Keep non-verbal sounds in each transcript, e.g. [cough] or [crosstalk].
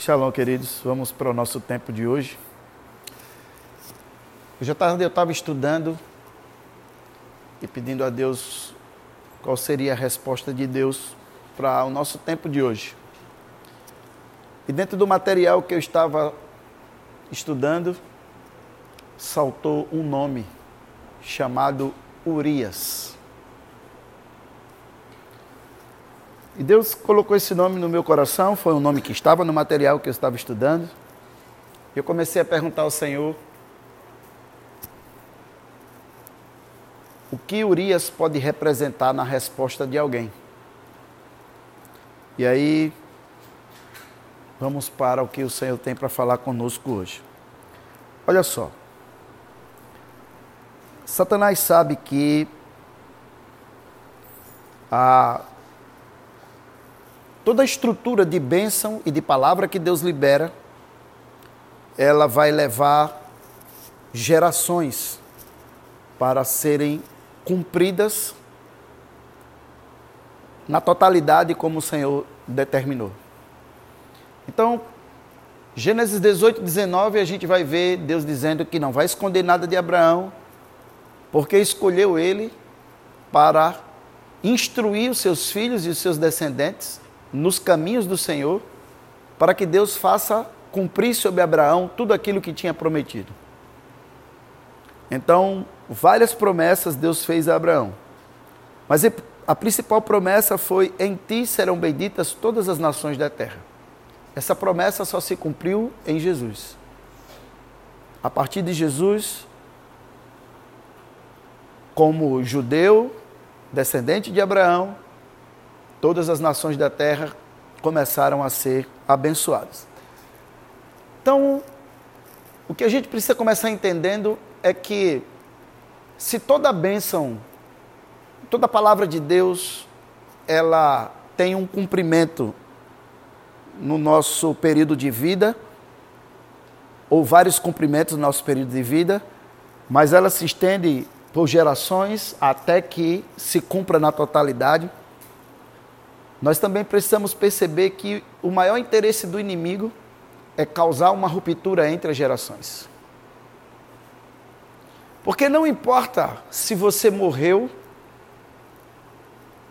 Shalom, queridos. Vamos para o nosso tempo de hoje. Hoje à tarde eu estava estudando e pedindo a Deus qual seria a resposta de Deus para o nosso tempo de hoje. E dentro do material que eu estava estudando, saltou um nome chamado Urias. E Deus colocou esse nome no meu coração, foi um nome que estava no material que eu estava estudando. Eu comecei a perguntar ao Senhor o que Urias pode representar na resposta de alguém. E aí, vamos para o que o Senhor tem para falar conosco hoje. Olha só. Satanás sabe que a toda a estrutura de bênção e de palavra que Deus libera, ela vai levar gerações para serem cumpridas na totalidade como o Senhor determinou. Então, Gênesis 18, 19, a gente vai ver Deus dizendo que não vai esconder nada de Abraão, porque escolheu ele para instruir os seus filhos e os seus descendentes nos caminhos do Senhor, para que Deus faça cumprir sobre Abraão tudo aquilo que tinha prometido. Então, várias promessas Deus fez a Abraão. Mas a principal promessa foi: Em ti serão benditas todas as nações da terra. Essa promessa só se cumpriu em Jesus. A partir de Jesus, como judeu, descendente de Abraão, todas as nações da terra começaram a ser abençoadas. Então, o que a gente precisa começar entendendo é que se toda bênção, toda palavra de Deus, ela tem um cumprimento no nosso período de vida, ou vários cumprimentos no nosso período de vida, mas ela se estende por gerações até que se cumpra na totalidade nós também precisamos perceber que o maior interesse do inimigo é causar uma ruptura entre as gerações. Porque não importa se você morreu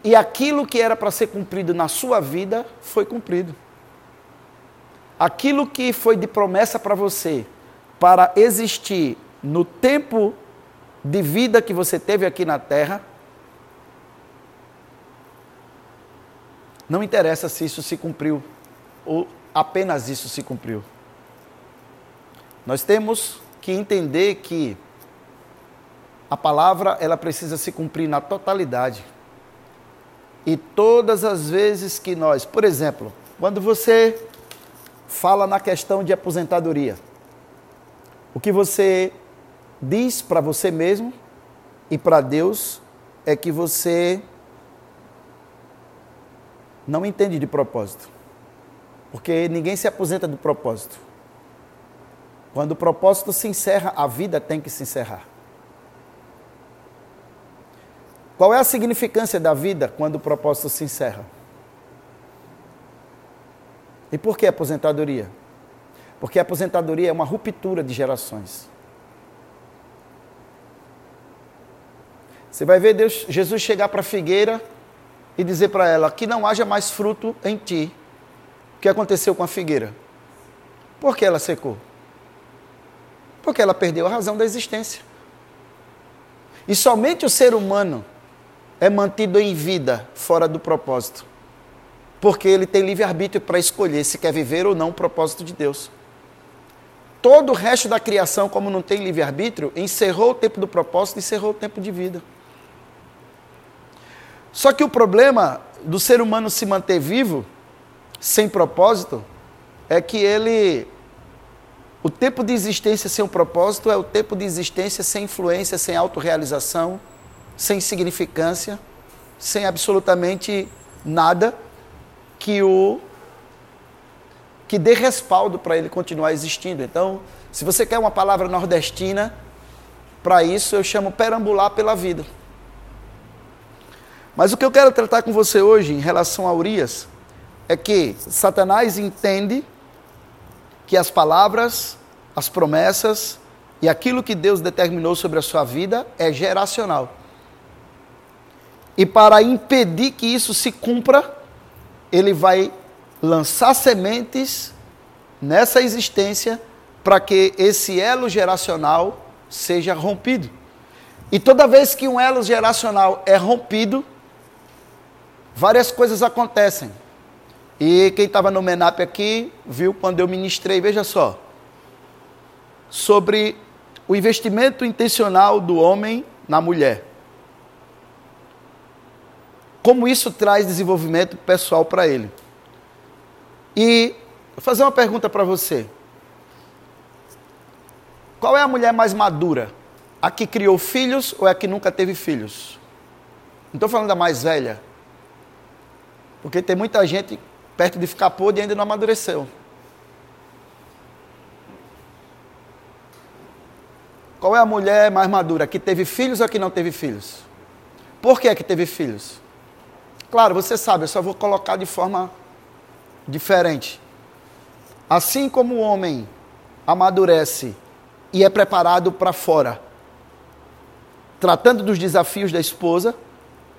e aquilo que era para ser cumprido na sua vida foi cumprido. Aquilo que foi de promessa para você, para existir no tempo de vida que você teve aqui na terra, Não interessa se isso se cumpriu ou apenas isso se cumpriu. Nós temos que entender que a palavra ela precisa se cumprir na totalidade. E todas as vezes que nós, por exemplo, quando você fala na questão de aposentadoria, o que você diz para você mesmo e para Deus é que você não entende de propósito. Porque ninguém se aposenta do propósito. Quando o propósito se encerra, a vida tem que se encerrar. Qual é a significância da vida quando o propósito se encerra? E por que aposentadoria? Porque a aposentadoria é uma ruptura de gerações. Você vai ver Deus, Jesus chegar para a figueira e dizer para ela que não haja mais fruto em ti. O que aconteceu com a figueira? Por que ela secou? Porque ela perdeu a razão da existência. E somente o ser humano é mantido em vida fora do propósito. Porque ele tem livre-arbítrio para escolher se quer viver ou não o propósito de Deus. Todo o resto da criação, como não tem livre-arbítrio, encerrou o tempo do propósito e encerrou o tempo de vida. Só que o problema do ser humano se manter vivo, sem propósito, é que ele. O tempo de existência sem um propósito é o tempo de existência sem influência, sem autorrealização, sem significância, sem absolutamente nada que o que dê respaldo para ele continuar existindo. Então, se você quer uma palavra nordestina, para isso eu chamo perambular pela vida. Mas o que eu quero tratar com você hoje em relação a Urias é que Satanás entende que as palavras, as promessas e aquilo que Deus determinou sobre a sua vida é geracional. E para impedir que isso se cumpra, ele vai lançar sementes nessa existência para que esse elo geracional seja rompido. E toda vez que um elo geracional é rompido, várias coisas acontecem. E quem estava no MENAP aqui viu quando eu ministrei, veja só, sobre o investimento intencional do homem na mulher. Como isso traz desenvolvimento pessoal para ele. E vou fazer uma pergunta para você. Qual é a mulher mais madura? A que criou filhos ou é a que nunca teve filhos? Não estou falando da mais velha. Porque tem muita gente perto de ficar podre e ainda não amadureceu. Qual é a mulher mais madura? Que teve filhos ou que não teve filhos? Por que é que teve filhos? Claro, você sabe, eu só vou colocar de forma diferente. Assim como o homem amadurece e é preparado para fora, tratando dos desafios da esposa,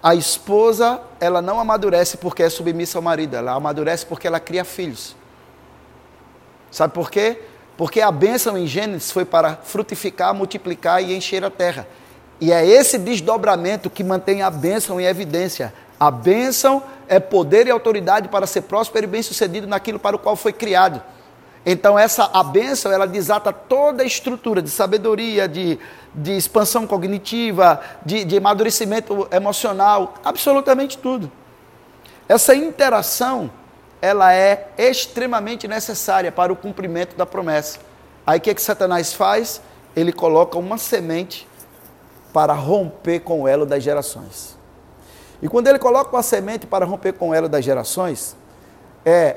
a esposa, ela não amadurece porque é submissa ao marido, ela amadurece porque ela cria filhos. Sabe por quê? Porque a bênção em Gênesis foi para frutificar, multiplicar e encher a terra. E é esse desdobramento que mantém a bênção em evidência. A bênção é poder e autoridade para ser próspero e bem-sucedido naquilo para o qual foi criado. Então essa a bênção, ela desata toda a estrutura de sabedoria, de, de expansão cognitiva, de, de amadurecimento emocional, absolutamente tudo. Essa interação, ela é extremamente necessária para o cumprimento da promessa. Aí o que, é que Satanás faz? Ele coloca uma semente para romper com o elo das gerações. E quando ele coloca uma semente para romper com o elo das gerações, é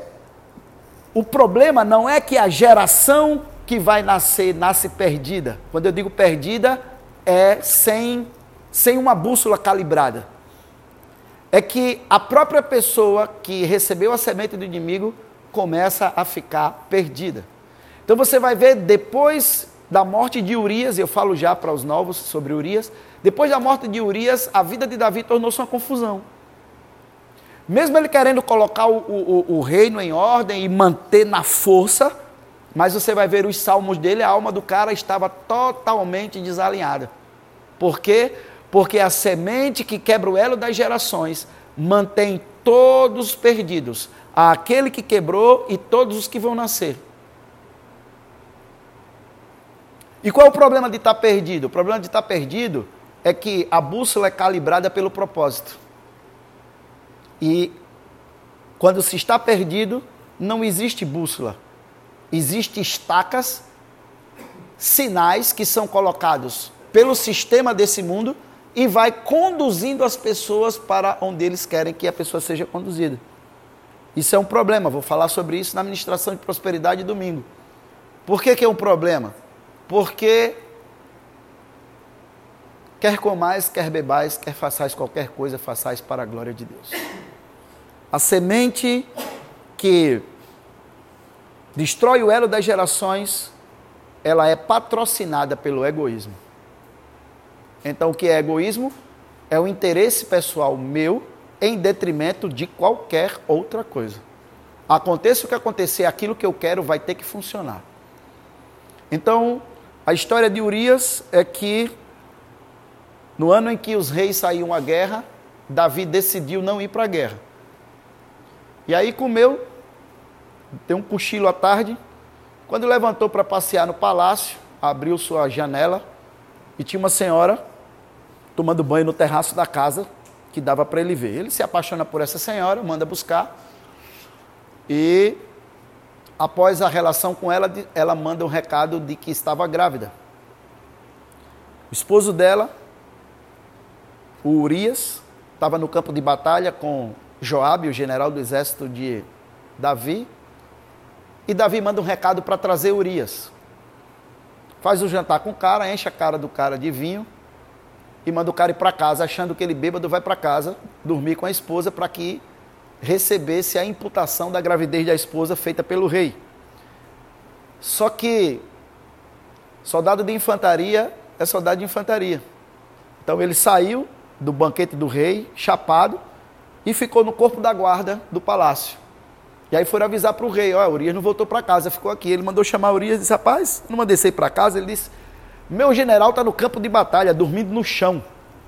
o problema não é que a geração que vai nascer nasce perdida. Quando eu digo perdida, é sem, sem uma bússola calibrada. É que a própria pessoa que recebeu a semente do inimigo começa a ficar perdida. Então você vai ver depois da morte de Urias, eu falo já para os novos sobre Urias, depois da morte de Urias, a vida de Davi tornou-se uma confusão. Mesmo ele querendo colocar o, o, o, reino em ordem e manter na força, mas você vai ver os salmos dele, a alma do cara estava totalmente desalinhada. Por quê? Porque a semente que quebra o elo das gerações mantém todos perdidos, aquele que quebrou e todos os que vão nascer. E qual é o problema de estar perdido? O problema de estar perdido é que a bússola é calibrada pelo propósito. E quando se está perdido, não existe bússola. Existem estacas, sinais que são colocados pelo sistema desse mundo e vai conduzindo as pessoas para onde eles querem que a pessoa seja conduzida. Isso é um problema, vou falar sobre isso na ministração de prosperidade domingo. Por que, que é um problema? Porque quer comais, quer bebais, quer façais qualquer coisa, façais para a glória de Deus. A semente que destrói o elo das gerações, ela é patrocinada pelo egoísmo. Então, o que é egoísmo? É o interesse pessoal meu em detrimento de qualquer outra coisa. Aconteça o que acontecer, aquilo que eu quero vai ter que funcionar. Então, a história de Urias é que, no ano em que os reis saíam à guerra, Davi decidiu não ir para a guerra. E aí comeu, deu um cochilo à tarde. Quando levantou para passear no palácio, abriu sua janela e tinha uma senhora tomando banho no terraço da casa que dava para ele ver. Ele se apaixona por essa senhora, manda buscar e após a relação com ela, ela manda um recado de que estava grávida. O esposo dela, o Urias, estava no campo de batalha com Joabe, o general do exército de Davi, e Davi manda um recado para trazer Urias. Faz o jantar com o cara, enche a cara do cara de vinho e manda o cara ir para casa, achando que ele bêbado vai para casa dormir com a esposa para que recebesse a imputação da gravidez da esposa feita pelo rei. Só que soldado de infantaria é soldado de infantaria. Então ele saiu do banquete do rei, chapado, e ficou no corpo da guarda do palácio. E aí foram avisar para o rei, ó, Urias não voltou para casa, ficou aqui. Ele mandou chamar Urias e disse, rapaz, não mandei sair para casa. Ele disse, meu general está no campo de batalha, dormindo no chão.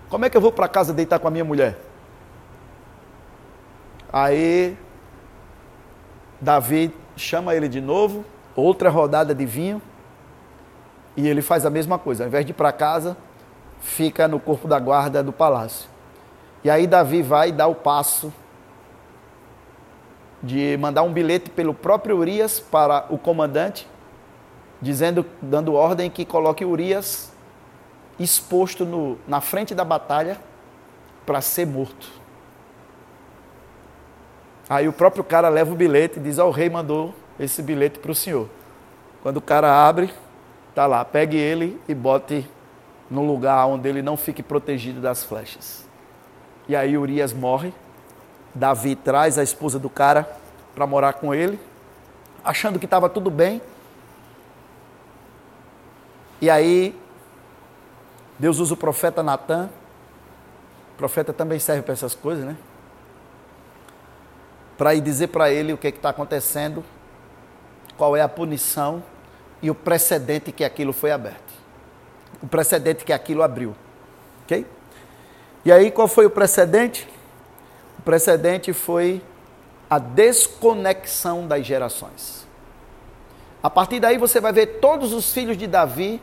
Como é que eu vou para casa deitar com a minha mulher? Aí Davi chama ele de novo, outra rodada de vinho, e ele faz a mesma coisa. Ao invés de ir para casa, fica no corpo da guarda do palácio. E aí Davi vai dar o passo de mandar um bilhete pelo próprio Urias para o comandante, dizendo, dando ordem que coloque Urias exposto no, na frente da batalha para ser morto. Aí o próprio cara leva o bilhete e diz: oh, o rei mandou esse bilhete para o senhor. Quando o cara abre, tá lá, pegue ele e bote no lugar onde ele não fique protegido das flechas. E aí Urias morre. Davi traz a esposa do cara para morar com ele, achando que estava tudo bem. E aí Deus usa o profeta Natan. O profeta também serve para essas coisas, né? Para ir dizer para ele o que é está acontecendo, qual é a punição e o precedente que aquilo foi aberto. O precedente que aquilo abriu. Ok? E aí, qual foi o precedente? O precedente foi a desconexão das gerações. A partir daí você vai ver todos os filhos de Davi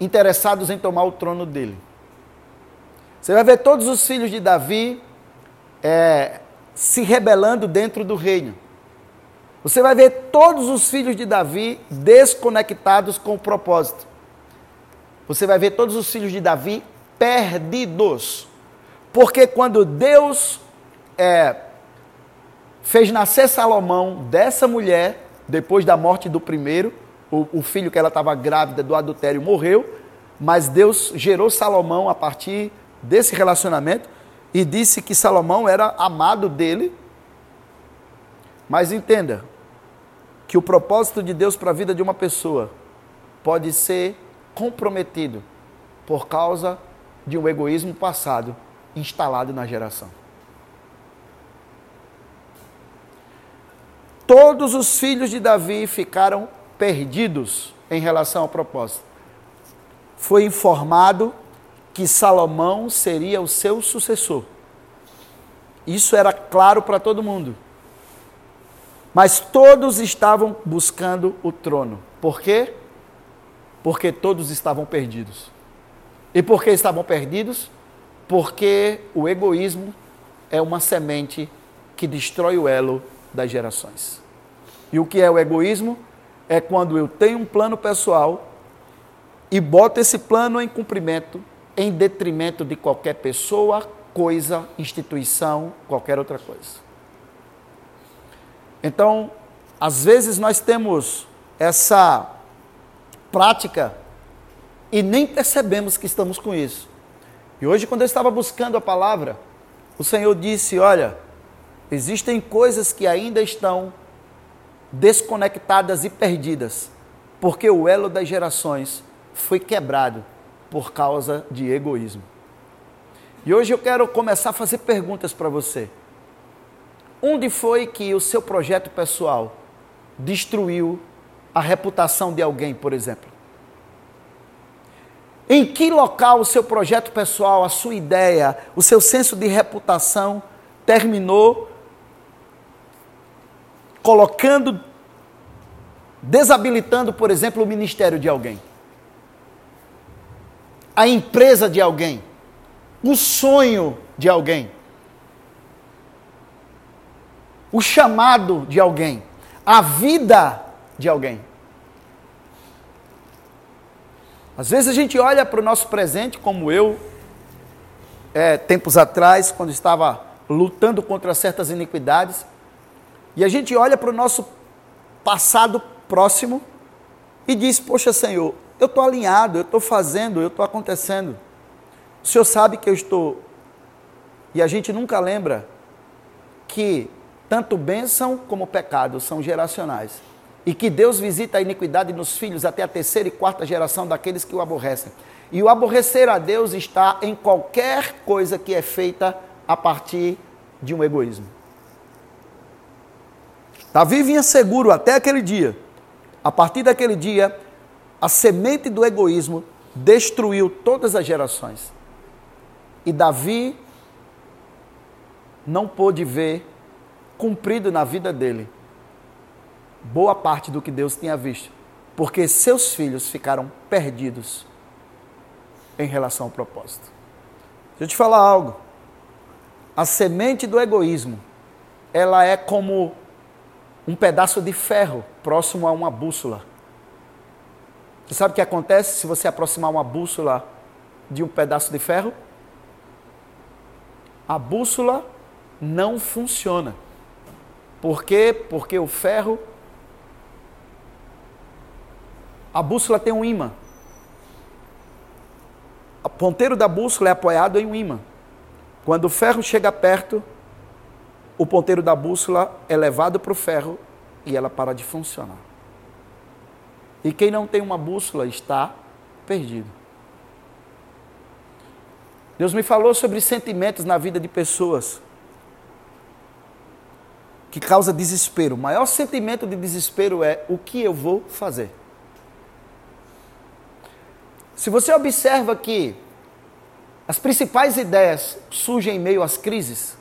interessados em tomar o trono dele. Você vai ver todos os filhos de Davi é, se rebelando dentro do reino. Você vai ver todos os filhos de Davi desconectados com o propósito você vai ver todos os filhos de Davi perdidos. Porque quando Deus é, fez nascer Salomão dessa mulher, depois da morte do primeiro, o, o filho que ela estava grávida do adultério morreu, mas Deus gerou Salomão a partir desse relacionamento e disse que Salomão era amado dele. Mas entenda que o propósito de Deus para a vida de uma pessoa pode ser comprometido por causa de um egoísmo passado instalado na geração. Todos os filhos de Davi ficaram perdidos em relação ao propósito. Foi informado que Salomão seria o seu sucessor. Isso era claro para todo mundo. Mas todos estavam buscando o trono. Por quê? Porque todos estavam perdidos. E por que estavam perdidos? Porque o egoísmo é uma semente que destrói o elo das gerações. E o que é o egoísmo? É quando eu tenho um plano pessoal e boto esse plano em cumprimento em detrimento de qualquer pessoa, coisa, instituição, qualquer outra coisa. Então, às vezes nós temos essa prática e nem percebemos que estamos com isso. E hoje, quando eu estava buscando a palavra, o Senhor disse: Olha, existem coisas que ainda estão desconectadas e perdidas, porque o elo das gerações foi quebrado por causa de egoísmo. E hoje eu quero começar a fazer perguntas para você. Onde foi que o seu projeto pessoal destruiu a reputação de alguém, por exemplo? Em que local o seu projeto pessoal, a sua ideia, o seu senso de reputação terminou colocando, desabilitando, por exemplo, o ministério de alguém, a empresa de alguém, o sonho de alguém, o chamado de alguém, a vida de alguém. Às vezes a gente olha para o nosso presente, como eu, é, tempos atrás, quando estava lutando contra certas iniquidades, e a gente olha para o nosso passado próximo e diz: Poxa, Senhor, eu estou alinhado, eu estou fazendo, eu estou acontecendo. O Senhor sabe que eu estou. E a gente nunca lembra que tanto bênção como pecado são geracionais. E que Deus visita a iniquidade nos filhos até a terceira e quarta geração daqueles que o aborrecem. E o aborrecer a Deus está em qualquer coisa que é feita a partir de um egoísmo. Davi vinha seguro até aquele dia. A partir daquele dia, a semente do egoísmo destruiu todas as gerações. E Davi não pôde ver cumprido na vida dele boa parte do que Deus tinha visto, porque seus filhos ficaram perdidos em relação ao propósito. Deixa eu te falar algo. A semente do egoísmo, ela é como um pedaço de ferro próximo a uma bússola. Você sabe o que acontece se você aproximar uma bússola de um pedaço de ferro? A bússola não funciona. Por quê? Porque o ferro. A bússola tem um imã. O ponteiro da bússola é apoiado em um imã. Quando o ferro chega perto, o ponteiro da bússola é levado para o ferro e ela para de funcionar. E quem não tem uma bússola está perdido. Deus me falou sobre sentimentos na vida de pessoas que causa desespero. O maior sentimento de desespero é o que eu vou fazer. Se você observa que as principais ideias surgem em meio às crises,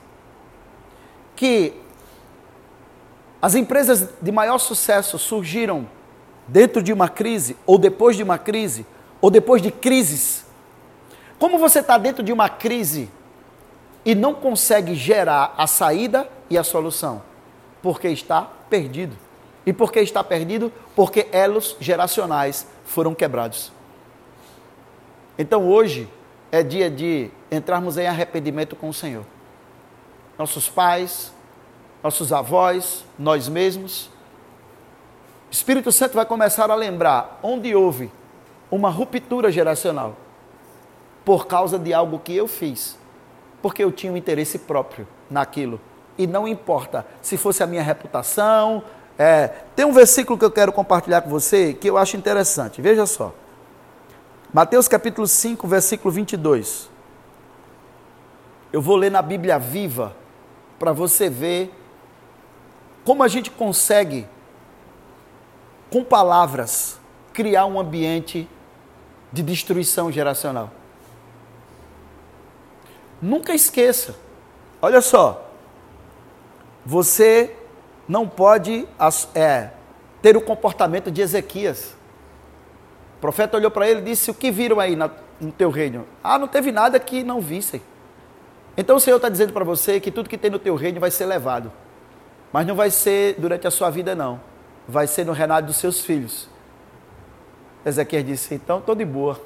que as empresas de maior sucesso surgiram dentro de uma crise, ou depois de uma crise, ou depois de crises. Como você está dentro de uma crise e não consegue gerar a saída e a solução? Porque está perdido. E por que está perdido? Porque elos geracionais foram quebrados. Então hoje é dia de entrarmos em arrependimento com o Senhor. Nossos pais, nossos avós, nós mesmos. O Espírito Santo vai começar a lembrar onde houve uma ruptura geracional por causa de algo que eu fiz, porque eu tinha um interesse próprio naquilo. E não importa se fosse a minha reputação. É, tem um versículo que eu quero compartilhar com você que eu acho interessante. Veja só. Mateus capítulo 5, versículo 22. Eu vou ler na Bíblia viva para você ver como a gente consegue, com palavras, criar um ambiente de destruição geracional. Nunca esqueça. Olha só. Você não pode é, ter o comportamento de Ezequias. O profeta olhou para ele e disse: O que viram aí no teu reino? Ah, não teve nada que não vissem. Então o Senhor está dizendo para você que tudo que tem no teu reino vai ser levado. Mas não vai ser durante a sua vida, não. Vai ser no reinado dos seus filhos. Ezequiel disse: Então estou de boa.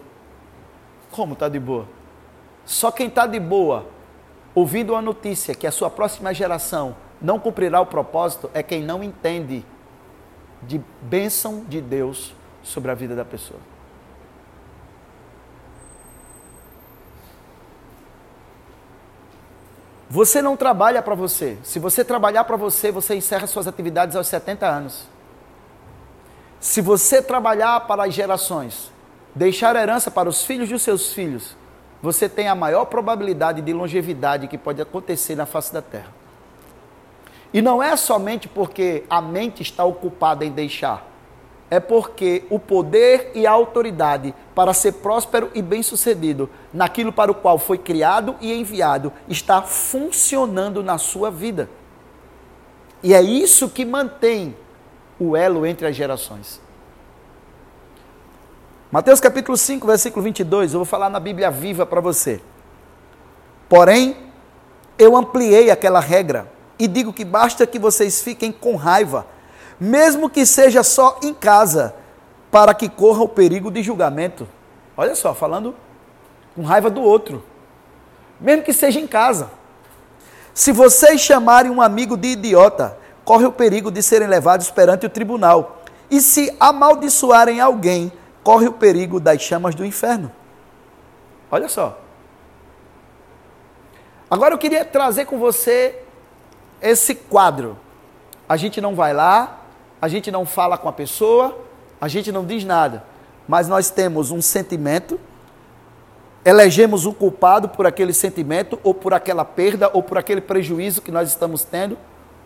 Como está de boa? Só quem está de boa, ouvindo a notícia que a sua próxima geração não cumprirá o propósito, é quem não entende de bênção de Deus sobre a vida da pessoa. Você não trabalha para você. Se você trabalhar para você, você encerra suas atividades aos 70 anos. Se você trabalhar para as gerações, deixar herança para os filhos dos seus filhos, você tem a maior probabilidade de longevidade que pode acontecer na face da terra. E não é somente porque a mente está ocupada em deixar é porque o poder e a autoridade para ser próspero e bem-sucedido naquilo para o qual foi criado e enviado está funcionando na sua vida. E é isso que mantém o elo entre as gerações. Mateus capítulo 5, versículo 22, eu vou falar na Bíblia viva para você. Porém, eu ampliei aquela regra e digo que basta que vocês fiquem com raiva mesmo que seja só em casa, para que corra o perigo de julgamento. Olha só, falando com raiva do outro. Mesmo que seja em casa. Se vocês chamarem um amigo de idiota, corre o perigo de serem levados perante o tribunal. E se amaldiçoarem alguém, corre o perigo das chamas do inferno. Olha só. Agora eu queria trazer com você esse quadro a gente não vai lá, a gente não fala com a pessoa, a gente não diz nada, mas nós temos um sentimento, elegemos o culpado por aquele sentimento, ou por aquela perda, ou por aquele prejuízo que nós estamos tendo,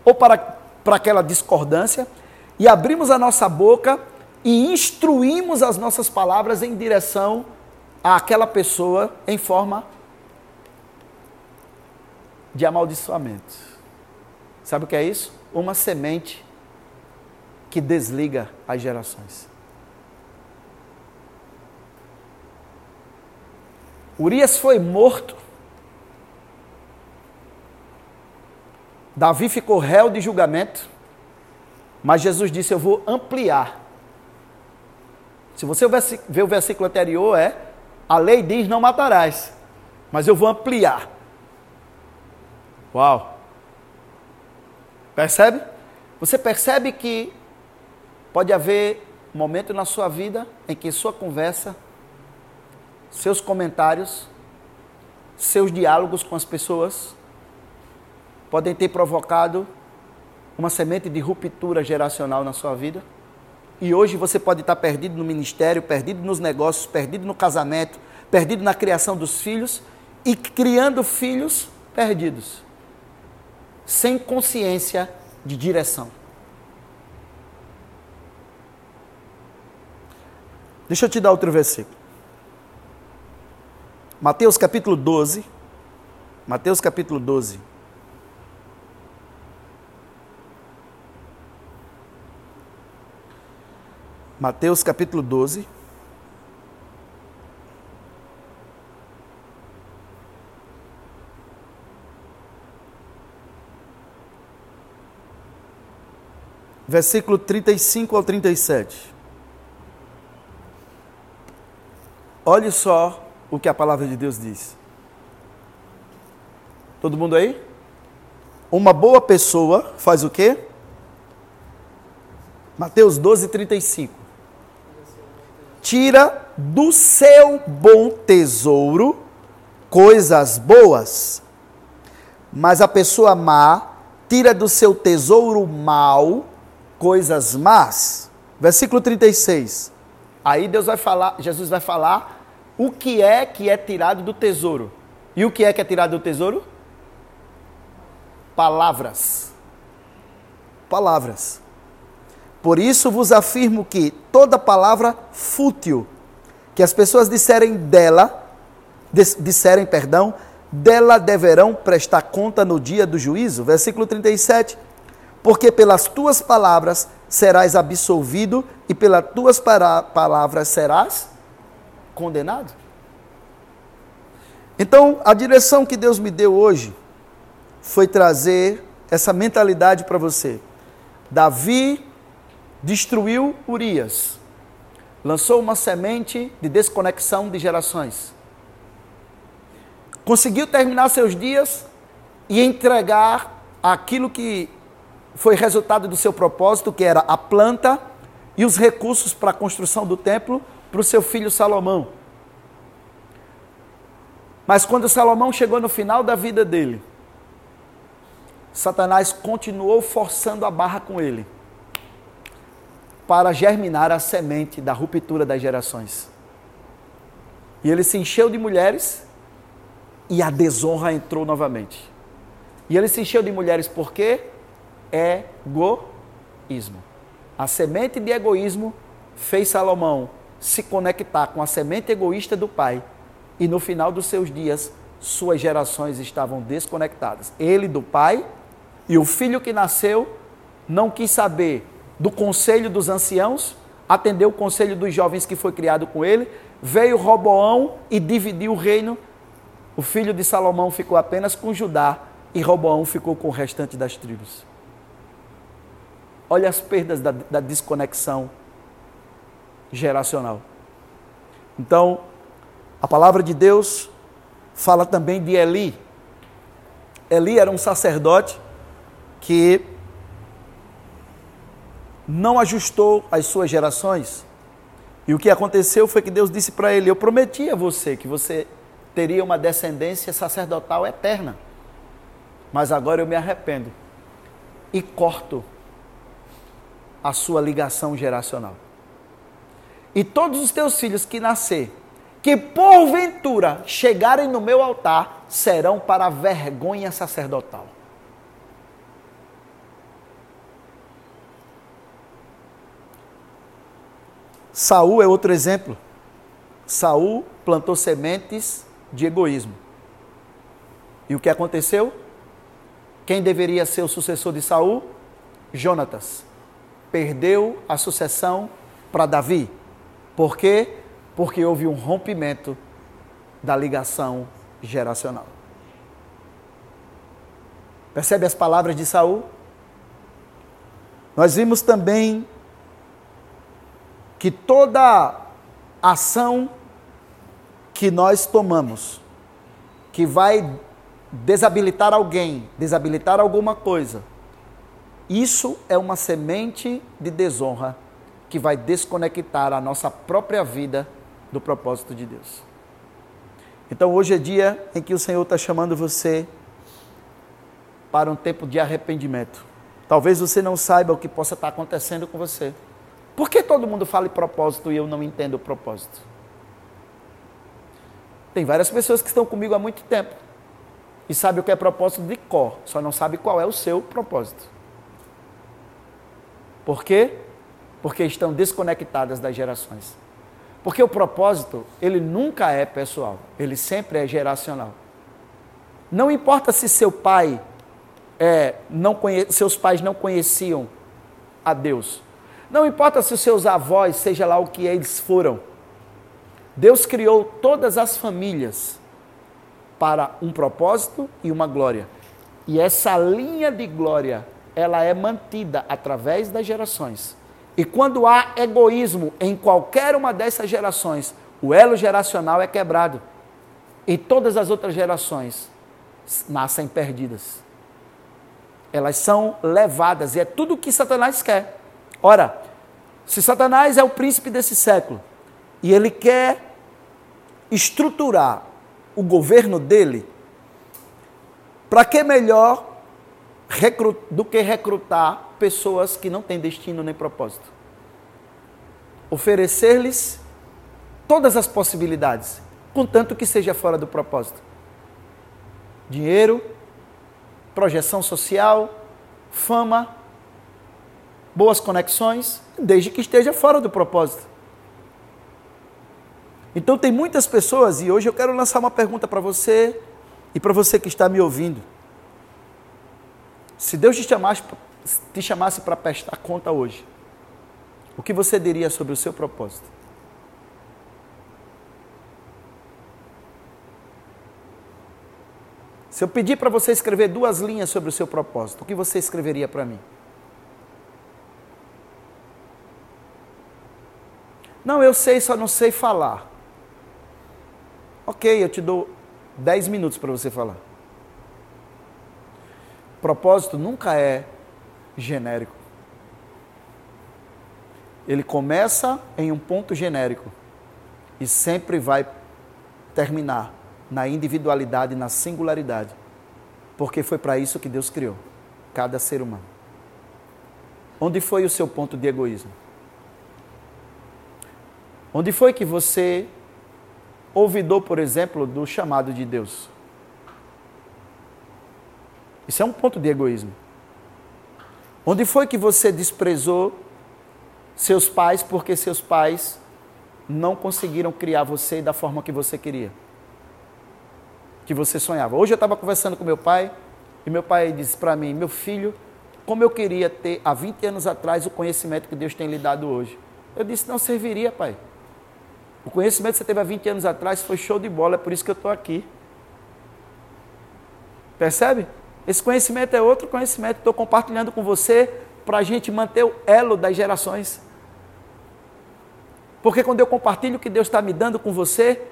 ou para, para aquela discordância, e abrimos a nossa boca e instruímos as nossas palavras em direção àquela pessoa em forma de amaldiçoamento. Sabe o que é isso? Uma semente que desliga as gerações. Urias foi morto. Davi ficou réu de julgamento. Mas Jesus disse: Eu vou ampliar. Se você ver o versículo anterior, é: A lei diz não matarás. Mas eu vou ampliar. Uau! Percebe? Você percebe que pode haver momento na sua vida em que sua conversa, seus comentários, seus diálogos com as pessoas podem ter provocado uma semente de ruptura geracional na sua vida. E hoje você pode estar perdido no ministério, perdido nos negócios, perdido no casamento, perdido na criação dos filhos e criando filhos perdidos sem consciência de direção. Deixa eu te dar outro versículo. Mateus capítulo 12. Mateus capítulo 12. Mateus capítulo 12. versículo 35 ao 37. Olhe só o que a palavra de Deus diz. Todo mundo aí? Uma boa pessoa faz o quê? Mateus 12, 35. Tira do seu bom tesouro coisas boas, mas a pessoa má tira do seu tesouro mal coisas más. Versículo 36. Aí Deus vai falar, Jesus vai falar o que é que é tirado do tesouro. E o que é que é tirado do tesouro? Palavras. Palavras. Por isso vos afirmo que toda palavra fútil que as pessoas disserem dela, disserem, perdão, dela deverão prestar conta no dia do juízo. Versículo 37 porque pelas tuas palavras serás absolvido e pelas tuas palavras serás condenado. Então, a direção que Deus me deu hoje foi trazer essa mentalidade para você. Davi destruiu Urias, lançou uma semente de desconexão de gerações. Conseguiu terminar seus dias e entregar aquilo que foi resultado do seu propósito, que era a planta e os recursos para a construção do templo para o seu filho Salomão. Mas quando Salomão chegou no final da vida dele, Satanás continuou forçando a barra com ele para germinar a semente da ruptura das gerações. E ele se encheu de mulheres e a desonra entrou novamente. E ele se encheu de mulheres por quê? Egoísmo. A semente de egoísmo fez Salomão se conectar com a semente egoísta do pai e no final dos seus dias suas gerações estavam desconectadas. Ele do pai e o filho que nasceu não quis saber do conselho dos anciãos, atendeu o conselho dos jovens que foi criado com ele, veio Roboão e dividiu o reino. O filho de Salomão ficou apenas com Judá e Roboão ficou com o restante das tribos. Olha as perdas da, da desconexão geracional. Então, a palavra de Deus fala também de Eli. Eli era um sacerdote que não ajustou as suas gerações. E o que aconteceu foi que Deus disse para ele: Eu prometi a você que você teria uma descendência sacerdotal eterna. Mas agora eu me arrependo e corto a sua ligação geracional. E todos os teus filhos que nascer, que porventura chegarem no meu altar, serão para vergonha sacerdotal. Saul é outro exemplo. Saul plantou sementes de egoísmo. E o que aconteceu? Quem deveria ser o sucessor de Saul? Jonatas. Perdeu a sucessão para Davi. Por quê? Porque houve um rompimento da ligação geracional. Percebe as palavras de Saul? Nós vimos também que toda ação que nós tomamos, que vai desabilitar alguém, desabilitar alguma coisa, isso é uma semente de desonra que vai desconectar a nossa própria vida do propósito de Deus. Então hoje é dia em que o Senhor está chamando você para um tempo de arrependimento. Talvez você não saiba o que possa estar acontecendo com você. Por que todo mundo fala em propósito e eu não entendo o propósito? Tem várias pessoas que estão comigo há muito tempo e sabem o que é propósito de cor, só não sabe qual é o seu propósito. Por quê? Porque estão desconectadas das gerações. Porque o propósito, ele nunca é pessoal, ele sempre é geracional. Não importa se seu pai, é, não conhe... seus pais não conheciam a Deus. Não importa se os seus avós, seja lá o que eles foram. Deus criou todas as famílias para um propósito e uma glória. E essa linha de glória, ela é mantida através das gerações. E quando há egoísmo em qualquer uma dessas gerações, o elo geracional é quebrado. E todas as outras gerações nascem perdidas. Elas são levadas, e é tudo o que Satanás quer. Ora, se Satanás é o príncipe desse século, e ele quer estruturar o governo dele, para que melhor do que recrutar pessoas que não têm destino nem propósito. Oferecer-lhes todas as possibilidades, contanto que seja fora do propósito. Dinheiro, projeção social, fama, boas conexões, desde que esteja fora do propósito. Então tem muitas pessoas, e hoje eu quero lançar uma pergunta para você e para você que está me ouvindo. Se Deus te chamasse, te chamasse para prestar conta hoje, o que você diria sobre o seu propósito? Se eu pedir para você escrever duas linhas sobre o seu propósito, o que você escreveria para mim? Não, eu sei, só não sei falar. Ok, eu te dou 10 minutos para você falar. Propósito nunca é genérico. Ele começa em um ponto genérico e sempre vai terminar na individualidade, na singularidade. Porque foi para isso que Deus criou cada ser humano. Onde foi o seu ponto de egoísmo? Onde foi que você ouvidor, por exemplo, do chamado de Deus? Isso é um ponto de egoísmo. Onde foi que você desprezou seus pais porque seus pais não conseguiram criar você da forma que você queria? Que você sonhava. Hoje eu estava conversando com meu pai e meu pai disse para mim: Meu filho, como eu queria ter há 20 anos atrás o conhecimento que Deus tem lhe dado hoje. Eu disse: Não serviria, pai. O conhecimento que você teve há 20 anos atrás foi show de bola, é por isso que eu estou aqui. Percebe? Esse conhecimento é outro conhecimento. Estou compartilhando com você para a gente manter o elo das gerações. Porque quando eu compartilho o que Deus está me dando com você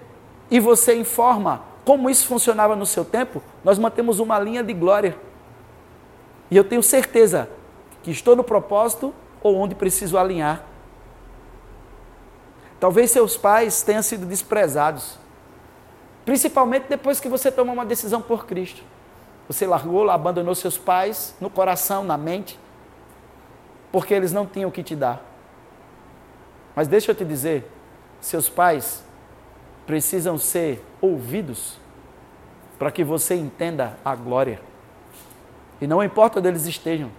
e você informa como isso funcionava no seu tempo, nós mantemos uma linha de glória. E eu tenho certeza que estou no propósito ou onde preciso alinhar. Talvez seus pais tenham sido desprezados, principalmente depois que você tomou uma decisão por Cristo. Você largou, abandonou seus pais no coração, na mente. porque eles não tinham o que te dar. Mas deixa eu te dizer, seus pais precisam ser ouvidos para que você entenda a glória. E não importa onde eles estejam,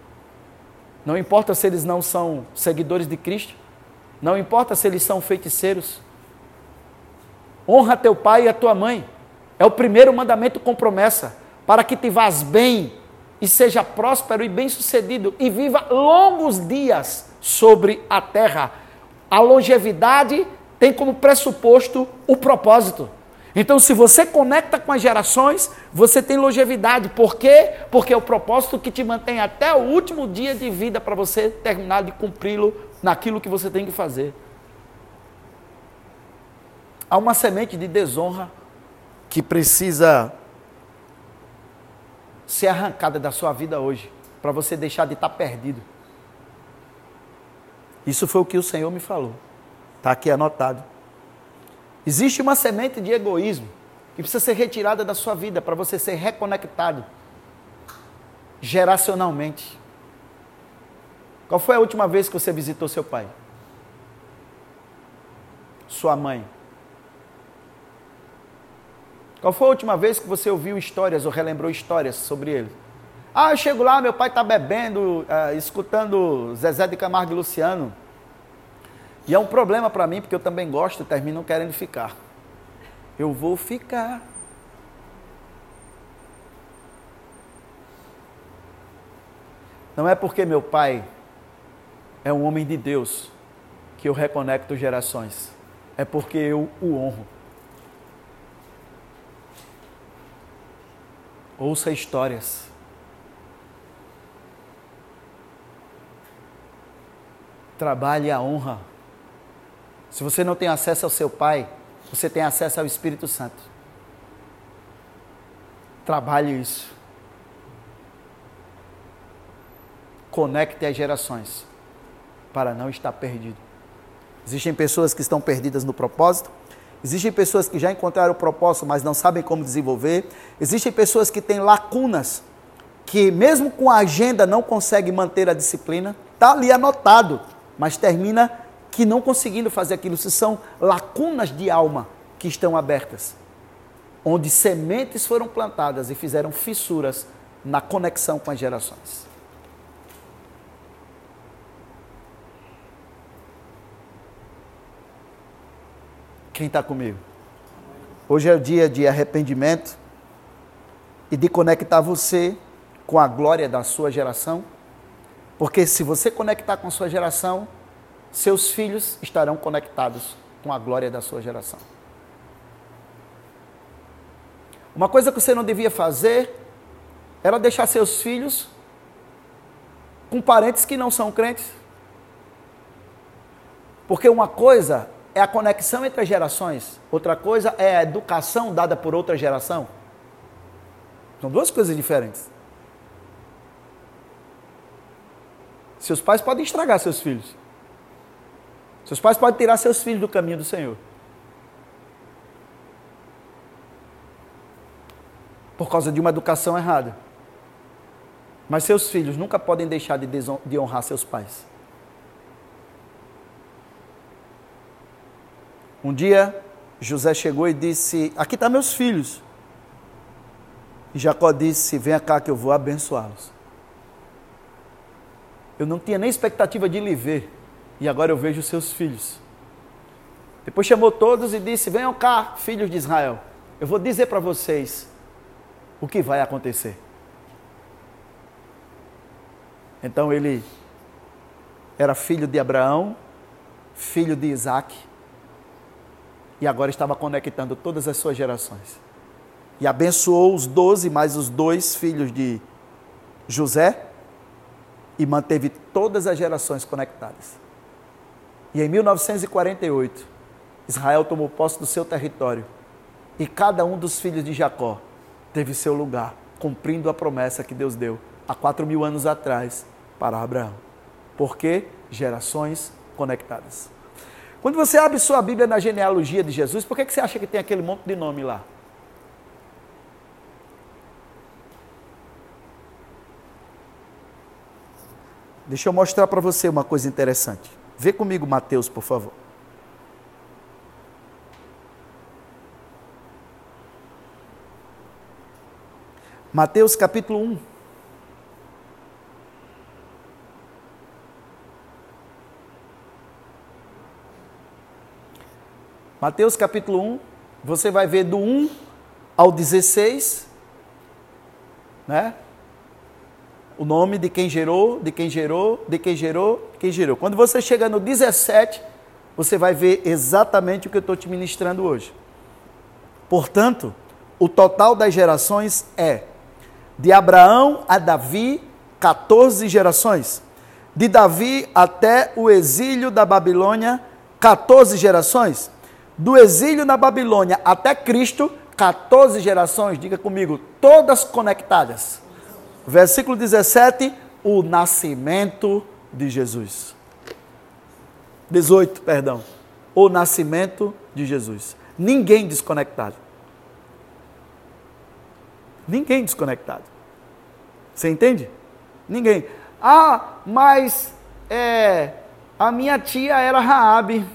não importa se eles não são seguidores de Cristo, não importa se eles são feiticeiros. Honra teu pai e a tua mãe. É o primeiro mandamento com promessa, para que te vás bem e seja próspero e bem-sucedido e viva longos dias sobre a terra. A longevidade tem como pressuposto o propósito. Então, se você conecta com as gerações, você tem longevidade. Por quê? Porque é o propósito que te mantém até o último dia de vida para você terminar de cumpri-lo naquilo que você tem que fazer. Há uma semente de desonra que precisa ser arrancada da sua vida hoje, para você deixar de estar perdido. Isso foi o que o Senhor me falou. Está aqui anotado. Existe uma semente de egoísmo que precisa ser retirada da sua vida para você ser reconectado geracionalmente. Qual foi a última vez que você visitou seu pai? Sua mãe? Qual foi a última vez que você ouviu histórias ou relembrou histórias sobre ele? Ah, eu chego lá, meu pai está bebendo, uh, escutando Zezé de Camargo e Luciano. E é um problema para mim, porque eu também gosto e termino querendo ficar. Eu vou ficar. Não é porque meu pai é um homem de Deus que eu reconecto gerações. É porque eu o honro. Ouça histórias. Trabalhe a honra. Se você não tem acesso ao seu pai, você tem acesso ao Espírito Santo. Trabalhe isso. Conecte as gerações para não estar perdido. Existem pessoas que estão perdidas no propósito, existem pessoas que já encontraram o propósito, mas não sabem como desenvolver, existem pessoas que têm lacunas, que mesmo com a agenda não conseguem manter a disciplina, está ali anotado, mas termina que não conseguindo fazer aquilo, se são lacunas de alma que estão abertas, onde sementes foram plantadas e fizeram fissuras na conexão com as gerações. Quem está comigo? Hoje é o dia de arrependimento e de conectar você com a glória da sua geração. Porque se você conectar com a sua geração, seus filhos estarão conectados com a glória da sua geração. Uma coisa que você não devia fazer era deixar seus filhos com parentes que não são crentes. Porque uma coisa é a conexão entre as gerações, outra coisa é a educação dada por outra geração. São duas coisas diferentes. Seus pais podem estragar seus filhos. Seus pais podem tirar seus filhos do caminho do Senhor. Por causa de uma educação errada. Mas seus filhos nunca podem deixar de honrar seus pais. Um dia, José chegou e disse: Aqui estão tá meus filhos. E Jacó disse: Venha cá que eu vou abençoá-los. Eu não tinha nem expectativa de lhe ver, e agora eu vejo seus filhos. Depois chamou todos e disse: Venham cá, filhos de Israel. Eu vou dizer para vocês o que vai acontecer. Então ele era filho de Abraão, filho de Isaac, e agora estava conectando todas as suas gerações. E abençoou os doze mais os dois filhos de José e manteve todas as gerações conectadas. E em 1948, Israel tomou posse do seu território e cada um dos filhos de Jacó teve seu lugar, cumprindo a promessa que Deus deu há quatro mil anos atrás para Abraão. Porque gerações conectadas. Quando você abre sua Bíblia na genealogia de Jesus, por que, que você acha que tem aquele monte de nome lá? Deixa eu mostrar para você uma coisa interessante. Vê comigo Mateus, por favor. Mateus capítulo 1. Mateus capítulo 1, você vai ver do 1 ao 16, né? O nome de quem gerou, de quem gerou, de quem gerou, quem gerou. Quando você chega no 17, você vai ver exatamente o que eu estou te ministrando hoje. Portanto, o total das gerações é de Abraão a Davi, 14 gerações. De Davi até o exílio da Babilônia, 14 gerações do exílio na Babilônia até Cristo, 14 gerações, diga comigo, todas conectadas. Versículo 17, o nascimento de Jesus. 18, perdão. O nascimento de Jesus. Ninguém desconectado. Ninguém desconectado. Você entende? Ninguém. Ah, mas é, a minha tia era Raabe.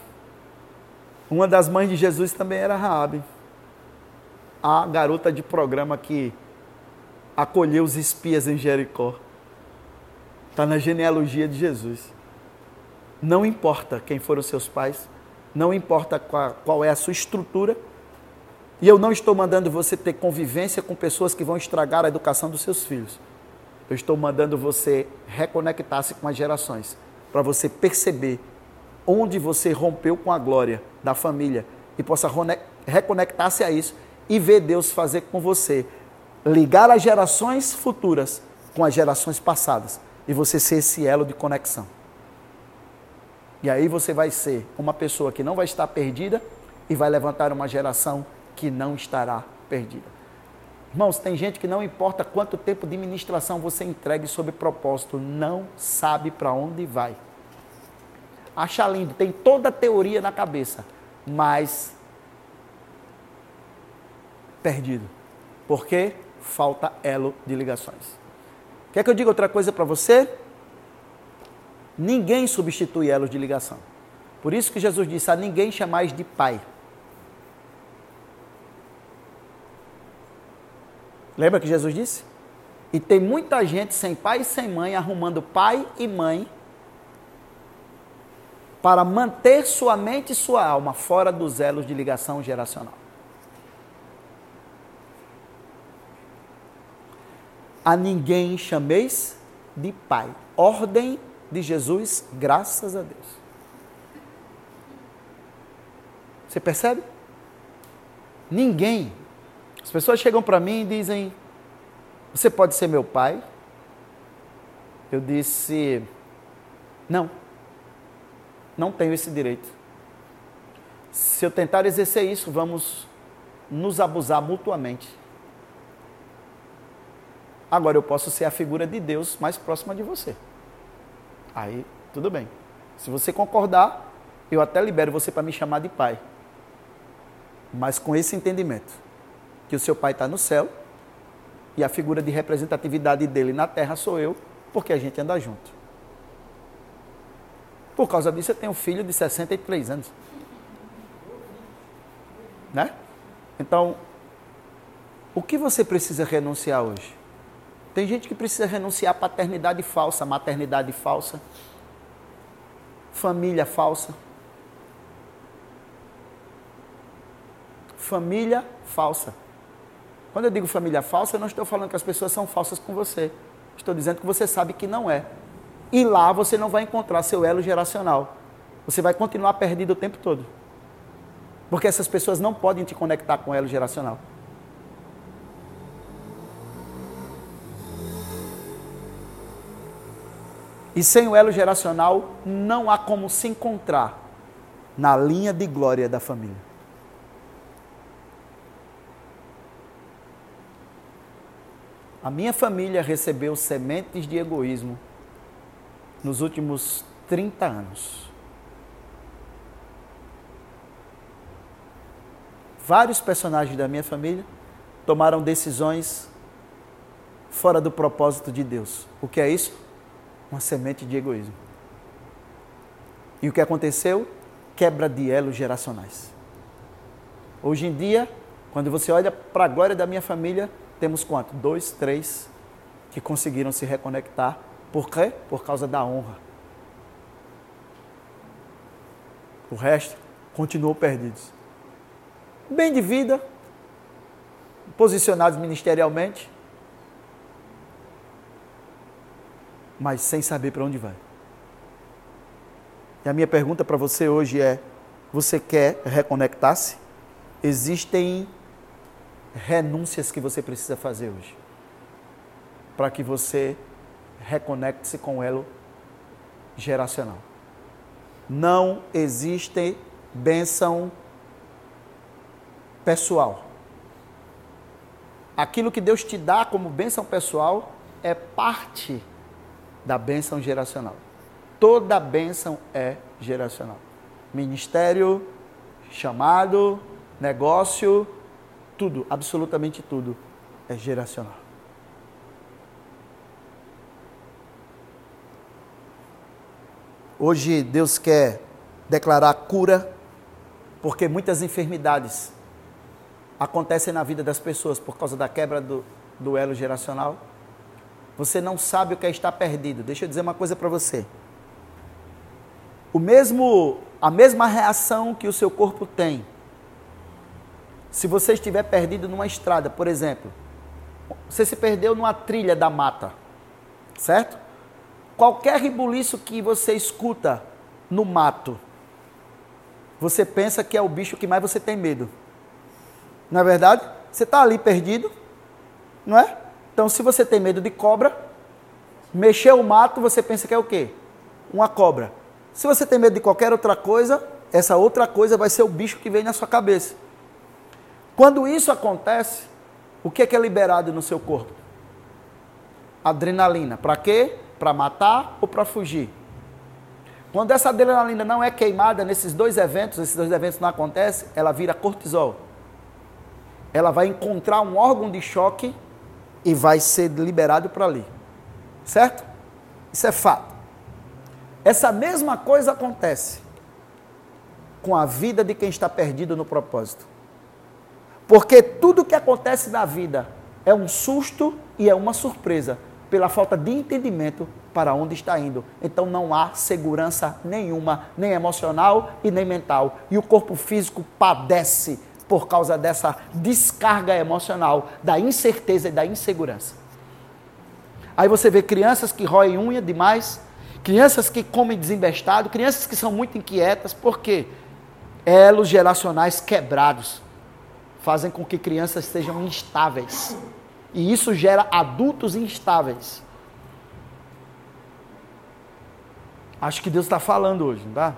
Uma das mães de Jesus também era Raabe, a garota de programa que acolheu os espias em Jericó. Está na genealogia de Jesus. Não importa quem foram seus pais, não importa qual, qual é a sua estrutura, e eu não estou mandando você ter convivência com pessoas que vão estragar a educação dos seus filhos. Eu estou mandando você reconectar-se com as gerações, para você perceber onde você rompeu com a glória da família e possa reconectar-se a isso e ver Deus fazer com você, ligar as gerações futuras com as gerações passadas e você ser esse elo de conexão. E aí você vai ser uma pessoa que não vai estar perdida e vai levantar uma geração que não estará perdida. Irmãos, tem gente que não importa quanto tempo de ministração você entregue sob propósito, não sabe para onde vai acha lindo, tem toda a teoria na cabeça, mas perdido. Porque falta elo de ligações. Quer que eu diga outra coisa para você? Ninguém substitui elos de ligação. Por isso que Jesus disse: a ninguém chamais de pai. Lembra que Jesus disse? E tem muita gente sem pai e sem mãe arrumando pai e mãe para manter sua mente e sua alma fora dos elos de ligação geracional. A ninguém chameis de pai. Ordem de Jesus, graças a Deus. Você percebe? Ninguém. As pessoas chegam para mim e dizem: Você pode ser meu pai? Eu disse: Não não tenho esse direito. Se eu tentar exercer isso, vamos nos abusar mutuamente. Agora eu posso ser a figura de Deus mais próxima de você. Aí, tudo bem. Se você concordar, eu até libero você para me chamar de pai. Mas com esse entendimento, que o seu pai está no céu e a figura de representatividade dele na terra sou eu, porque a gente anda junto. Por causa disso, eu tenho um filho de 63 anos. Né? Então, o que você precisa renunciar hoje? Tem gente que precisa renunciar à paternidade falsa, maternidade falsa, família falsa. Família falsa. Quando eu digo família falsa, eu não estou falando que as pessoas são falsas com você. Estou dizendo que você sabe que não é. E lá você não vai encontrar seu elo geracional. Você vai continuar perdido o tempo todo. Porque essas pessoas não podem te conectar com o elo geracional. E sem o elo geracional, não há como se encontrar na linha de glória da família. A minha família recebeu sementes de egoísmo nos últimos 30 anos. Vários personagens da minha família tomaram decisões fora do propósito de Deus. O que é isso? uma semente de egoísmo. E o que aconteceu? Quebra de elos geracionais. Hoje em dia, quando você olha para a glória da minha família, temos quanto? Dois, três que conseguiram se reconectar. Por quê? Por causa da honra. O resto continuou perdidos. Bem de vida, posicionados ministerialmente, mas sem saber para onde vai. E a minha pergunta para você hoje é: você quer reconectar-se? Existem renúncias que você precisa fazer hoje para que você reconecte-se com o elo geracional. Não existe bênção pessoal. Aquilo que Deus te dá como bênção pessoal é parte da bênção geracional. Toda bênção é geracional. Ministério, chamado, negócio, tudo, absolutamente tudo é geracional. Hoje Deus quer declarar cura, porque muitas enfermidades acontecem na vida das pessoas por causa da quebra do, do elo geracional. Você não sabe o que é estar perdido. Deixa eu dizer uma coisa para você. O mesmo, a mesma reação que o seu corpo tem. Se você estiver perdido numa estrada, por exemplo, você se perdeu numa trilha da mata, certo? Qualquer ribuliço que você escuta no mato, você pensa que é o bicho que mais você tem medo. Não é verdade? Você está ali perdido, não é? Então, se você tem medo de cobra, mexer o mato, você pensa que é o quê? Uma cobra. Se você tem medo de qualquer outra coisa, essa outra coisa vai ser o bicho que vem na sua cabeça. Quando isso acontece, o que é, que é liberado no seu corpo? Adrenalina. Para quê? Para matar ou para fugir? Quando essa adrenalina não é queimada nesses dois eventos, esses dois eventos não acontecem, ela vira cortisol. Ela vai encontrar um órgão de choque e vai ser liberado para ali. Certo? Isso é fato. Essa mesma coisa acontece com a vida de quem está perdido no propósito. Porque tudo que acontece na vida é um susto e é uma surpresa pela falta de entendimento para onde está indo. Então não há segurança nenhuma, nem emocional e nem mental. E o corpo físico padece por causa dessa descarga emocional, da incerteza e da insegurança. Aí você vê crianças que roem unha demais, crianças que comem desembestado, crianças que são muito inquietas, por quê? Elos geracionais quebrados fazem com que crianças sejam instáveis. E isso gera adultos instáveis. Acho que Deus está falando hoje, não tá?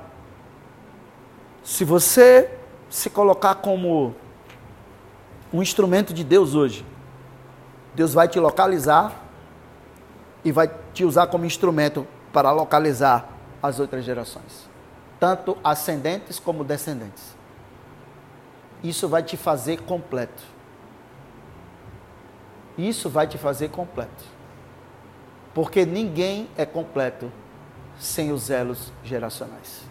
Se você se colocar como um instrumento de Deus hoje, Deus vai te localizar e vai te usar como instrumento para localizar as outras gerações, tanto ascendentes como descendentes. Isso vai te fazer completo. Isso vai te fazer completo. Porque ninguém é completo sem os elos geracionais.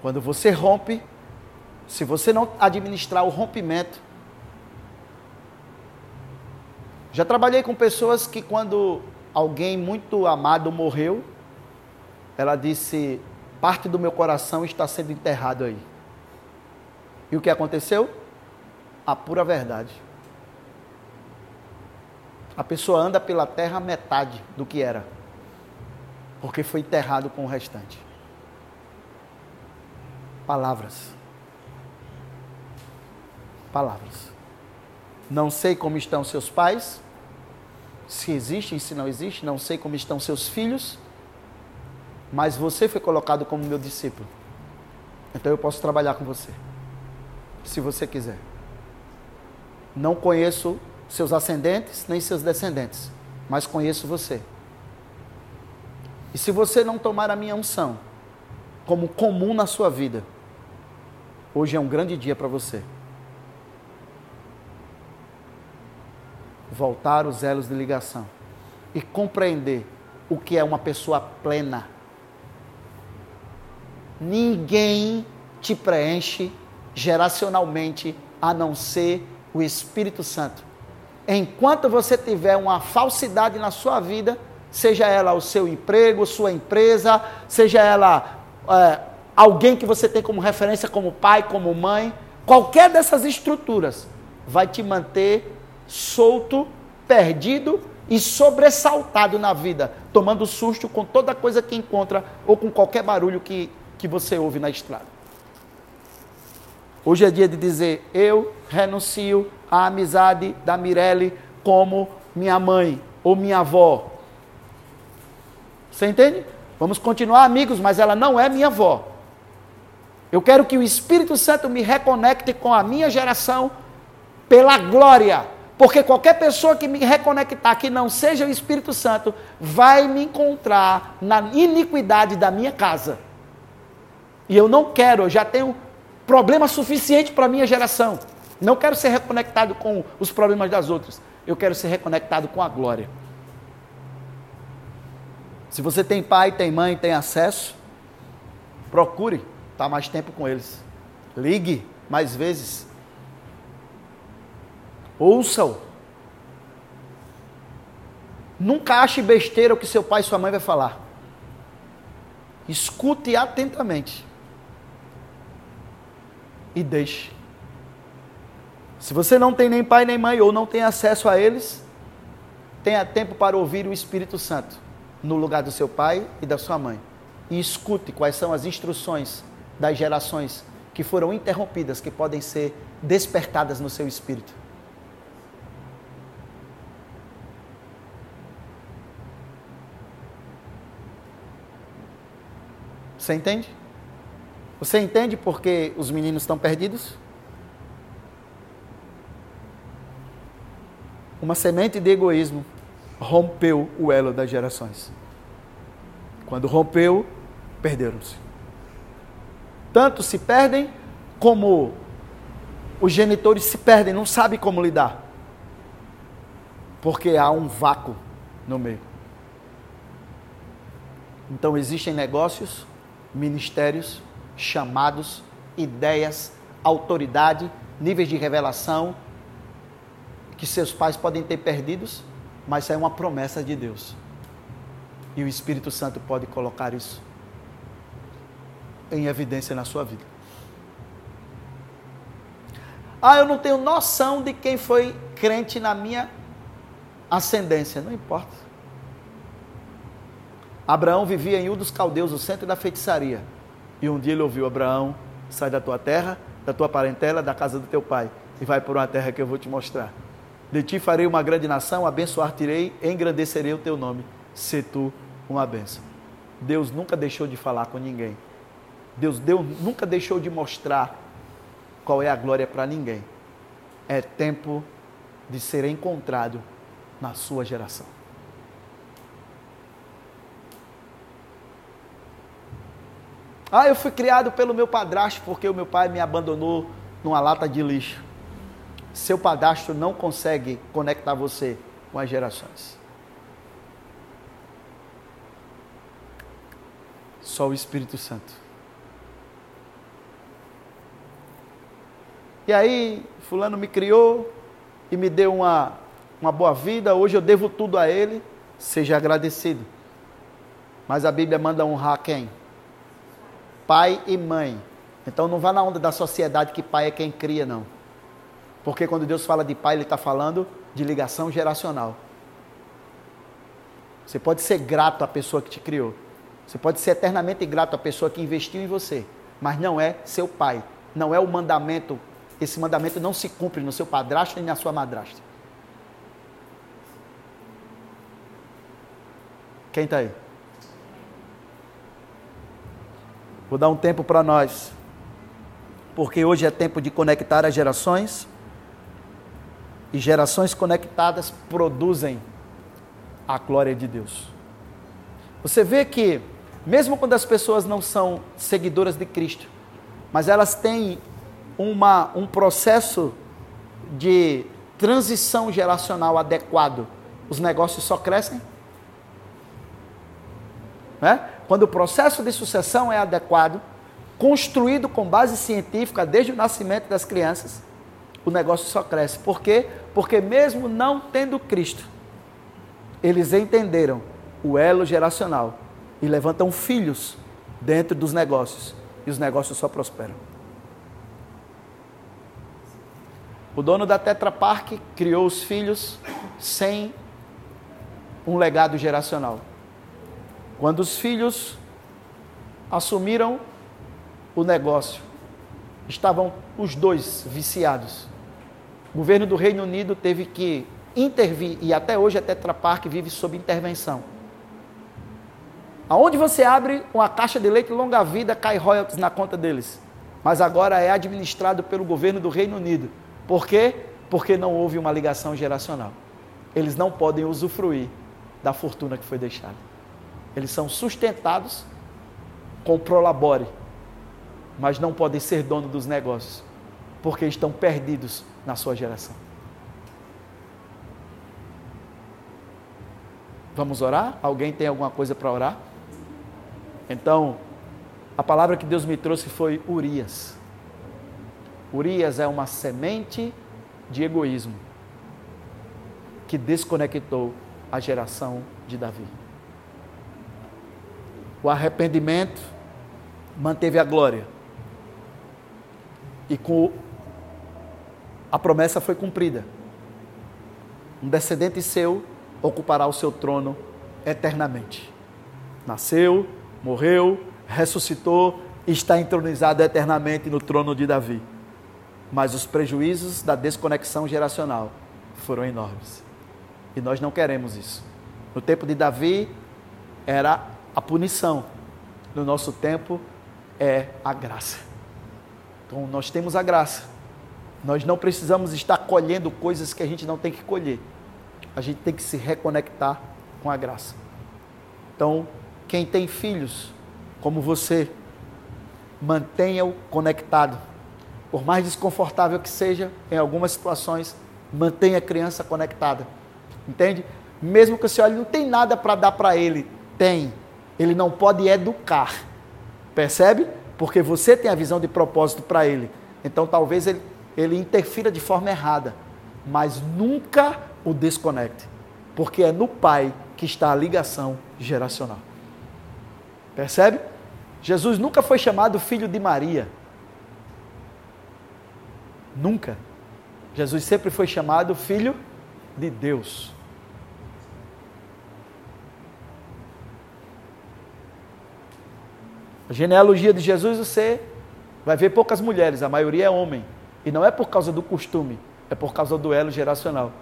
Quando você rompe, se você não administrar o rompimento. Já trabalhei com pessoas que, quando alguém muito amado morreu, ela disse: Parte do meu coração está sendo enterrado aí. E o que aconteceu? A pura verdade. A pessoa anda pela terra metade do que era, porque foi enterrado com o restante. Palavras palavras. Não sei como estão seus pais, se existem, se não existem, não sei como estão seus filhos, mas você foi colocado como meu discípulo. Então eu posso trabalhar com você, se você quiser. Não conheço seus ascendentes nem seus descendentes, mas conheço você. E se você não tomar a minha unção como comum na sua vida, hoje é um grande dia para você. voltar os elos de ligação e compreender o que é uma pessoa plena. Ninguém te preenche geracionalmente a não ser o Espírito Santo. Enquanto você tiver uma falsidade na sua vida, seja ela o seu emprego, sua empresa, seja ela é, alguém que você tem como referência como pai, como mãe, qualquer dessas estruturas vai te manter solto, perdido e sobressaltado na vida, tomando susto com toda coisa que encontra ou com qualquer barulho que, que você ouve na estrada. Hoje é dia de dizer: eu renuncio à amizade da Mirelle como minha mãe ou minha avó. Você entende? Vamos continuar amigos, mas ela não é minha avó. Eu quero que o Espírito Santo me reconecte com a minha geração pela glória porque qualquer pessoa que me reconectar que não seja o Espírito Santo vai me encontrar na iniquidade da minha casa. E eu não quero, eu já tenho problema suficiente para a minha geração. Não quero ser reconectado com os problemas das outras. Eu quero ser reconectado com a glória. Se você tem pai, tem mãe, tem acesso, procure estar mais tempo com eles. Ligue mais vezes. Ouça-o. Nunca ache besteira o que seu pai e sua mãe vai falar. Escute atentamente. E deixe. Se você não tem nem pai nem mãe ou não tem acesso a eles, tenha tempo para ouvir o Espírito Santo no lugar do seu pai e da sua mãe. E escute quais são as instruções das gerações que foram interrompidas, que podem ser despertadas no seu espírito. Você entende? Você entende porque os meninos estão perdidos? Uma semente de egoísmo rompeu o elo das gerações. Quando rompeu, perderam-se. Tanto se perdem, como os genitores se perdem, não sabem como lidar. Porque há um vácuo no meio. Então existem negócios ministérios, chamados, ideias, autoridade, níveis de revelação que seus pais podem ter perdidos, mas é uma promessa de Deus. E o Espírito Santo pode colocar isso em evidência na sua vida. Ah, eu não tenho noção de quem foi crente na minha ascendência. Não importa. Abraão vivia em um dos caldeus, o centro da feitiçaria. E um dia ele ouviu: Abraão, sai da tua terra, da tua parentela, da casa do teu pai, e vai por uma terra que eu vou te mostrar. De ti farei uma grande nação, abençoar-te-ei, engrandecerei o teu nome. Se tu uma bênção. Deus nunca deixou de falar com ninguém. Deus, Deus nunca deixou de mostrar qual é a glória para ninguém. É tempo de ser encontrado na sua geração. Ah, eu fui criado pelo meu padrasto porque o meu pai me abandonou numa lata de lixo. Seu padrasto não consegue conectar você com as gerações. Só o Espírito Santo. E aí, Fulano me criou e me deu uma, uma boa vida, hoje eu devo tudo a ele. Seja agradecido. Mas a Bíblia manda honrar quem? pai e mãe. Então não vá na onda da sociedade que pai é quem cria, não. Porque quando Deus fala de pai, Ele está falando de ligação geracional. Você pode ser grato à pessoa que te criou. Você pode ser eternamente grato à pessoa que investiu em você. Mas não é seu pai. Não é o mandamento. Esse mandamento não se cumpre no seu padrasto nem na sua madrasta. Quem está aí? Vou dar um tempo para nós, porque hoje é tempo de conectar as gerações, e gerações conectadas produzem a glória de Deus. Você vê que, mesmo quando as pessoas não são seguidoras de Cristo, mas elas têm uma, um processo de transição geracional adequado, os negócios só crescem? Né? Quando o processo de sucessão é adequado, construído com base científica desde o nascimento das crianças, o negócio só cresce. Por quê? Porque mesmo não tendo Cristo, eles entenderam o elo geracional e levantam filhos dentro dos negócios. E os negócios só prosperam. O dono da Tetra Park criou os filhos sem um legado geracional. Quando os filhos assumiram o negócio, estavam os dois viciados. O governo do Reino Unido teve que intervir e até hoje a Tetra Pak vive sob intervenção. Aonde você abre uma caixa de leite longa vida, cai royalties na conta deles. Mas agora é administrado pelo governo do Reino Unido. Por quê? Porque não houve uma ligação geracional. Eles não podem usufruir da fortuna que foi deixada. Eles são sustentados com prolabore, mas não podem ser dono dos negócios, porque estão perdidos na sua geração. Vamos orar? Alguém tem alguma coisa para orar? Então, a palavra que Deus me trouxe foi Urias. Urias é uma semente de egoísmo que desconectou a geração de Davi. O arrependimento manteve a glória. E com a promessa foi cumprida. Um descendente seu ocupará o seu trono eternamente. Nasceu, morreu, ressuscitou e está entronizado eternamente no trono de Davi. Mas os prejuízos da desconexão geracional foram enormes. E nós não queremos isso. No tempo de Davi era a punição. No nosso tempo é a graça. Então nós temos a graça. Nós não precisamos estar colhendo coisas que a gente não tem que colher. A gente tem que se reconectar com a graça. Então, quem tem filhos, como você, mantenha-o conectado. Por mais desconfortável que seja, em algumas situações, mantenha a criança conectada. Entende? Mesmo que você olhe, não tem nada para dar para ele. Tem. Ele não pode educar. Percebe? Porque você tem a visão de propósito para ele. Então talvez ele, ele interfira de forma errada. Mas nunca o desconecte. Porque é no pai que está a ligação geracional. Percebe? Jesus nunca foi chamado filho de Maria. Nunca. Jesus sempre foi chamado filho de Deus. A genealogia de Jesus você vai ver poucas mulheres, a maioria é homem. E não é por causa do costume, é por causa do elo geracional.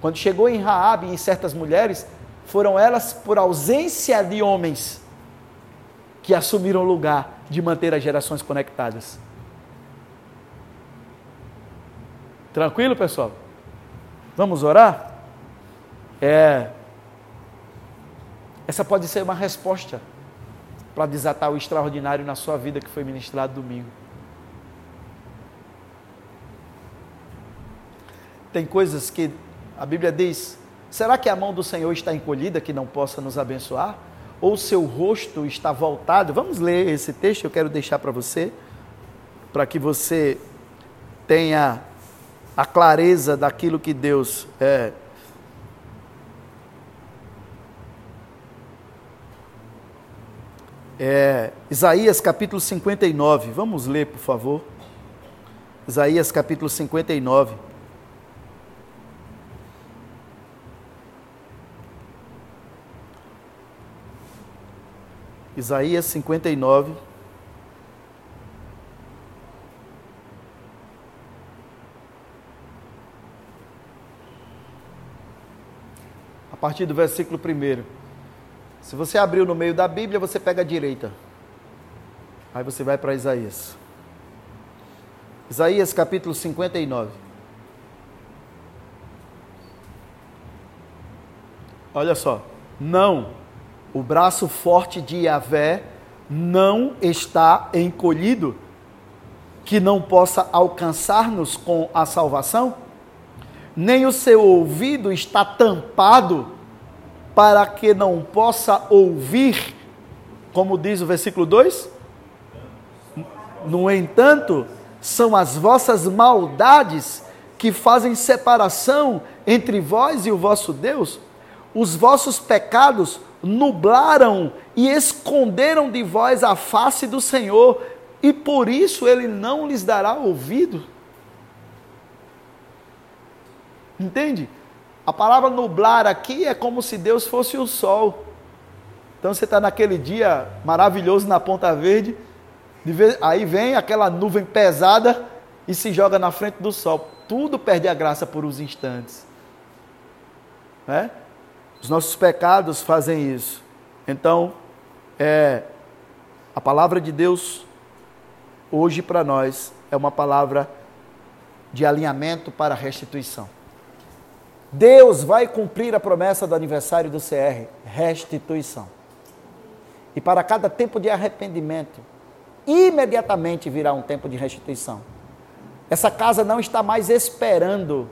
Quando chegou em Raab e em certas mulheres, foram elas por ausência de homens que assumiram o lugar de manter as gerações conectadas. Tranquilo, pessoal? Vamos orar? É, essa pode ser uma resposta para desatar o extraordinário na sua vida que foi ministrado domingo. Tem coisas que a Bíblia diz: será que a mão do Senhor está encolhida que não possa nos abençoar? Ou seu rosto está voltado? Vamos ler esse texto, eu quero deixar para você, para que você tenha a clareza daquilo que Deus é, É, Isaías capítulo 59, vamos ler, por favor. Isaías capítulo 59. Isaías 59. A partir do versículo 1. Se você abriu no meio da Bíblia, você pega a direita. Aí você vai para Isaías. Isaías capítulo 59. Olha só. Não, o braço forte de Yahvé não está encolhido, que não possa alcançar-nos com a salvação, nem o seu ouvido está tampado para que não possa ouvir Como diz o versículo 2? No entanto, são as vossas maldades que fazem separação entre vós e o vosso Deus. Os vossos pecados nublaram e esconderam de vós a face do Senhor, e por isso ele não lhes dará ouvido. Entende? A palavra nublar aqui é como se Deus fosse o sol. Então você está naquele dia maravilhoso na Ponta Verde, aí vem aquela nuvem pesada e se joga na frente do sol. Tudo perde a graça por uns instantes. Né? Os nossos pecados fazem isso. Então, é, a palavra de Deus hoje para nós é uma palavra de alinhamento para restituição. Deus vai cumprir a promessa do aniversário do CR, restituição. E para cada tempo de arrependimento, imediatamente virá um tempo de restituição. Essa casa não está mais esperando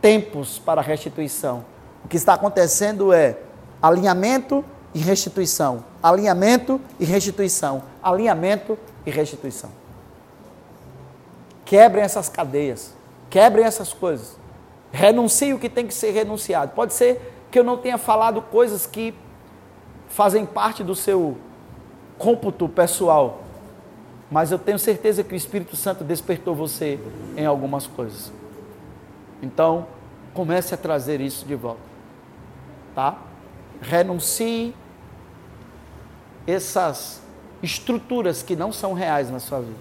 tempos para restituição. O que está acontecendo é alinhamento e restituição, alinhamento e restituição, alinhamento e restituição. Quebrem essas cadeias, quebrem essas coisas. Renuncie o que tem que ser renunciado. Pode ser que eu não tenha falado coisas que fazem parte do seu cômputo pessoal, mas eu tenho certeza que o Espírito Santo despertou você em algumas coisas. Então, comece a trazer isso de volta. Tá? Renuncie essas estruturas que não são reais na sua vida.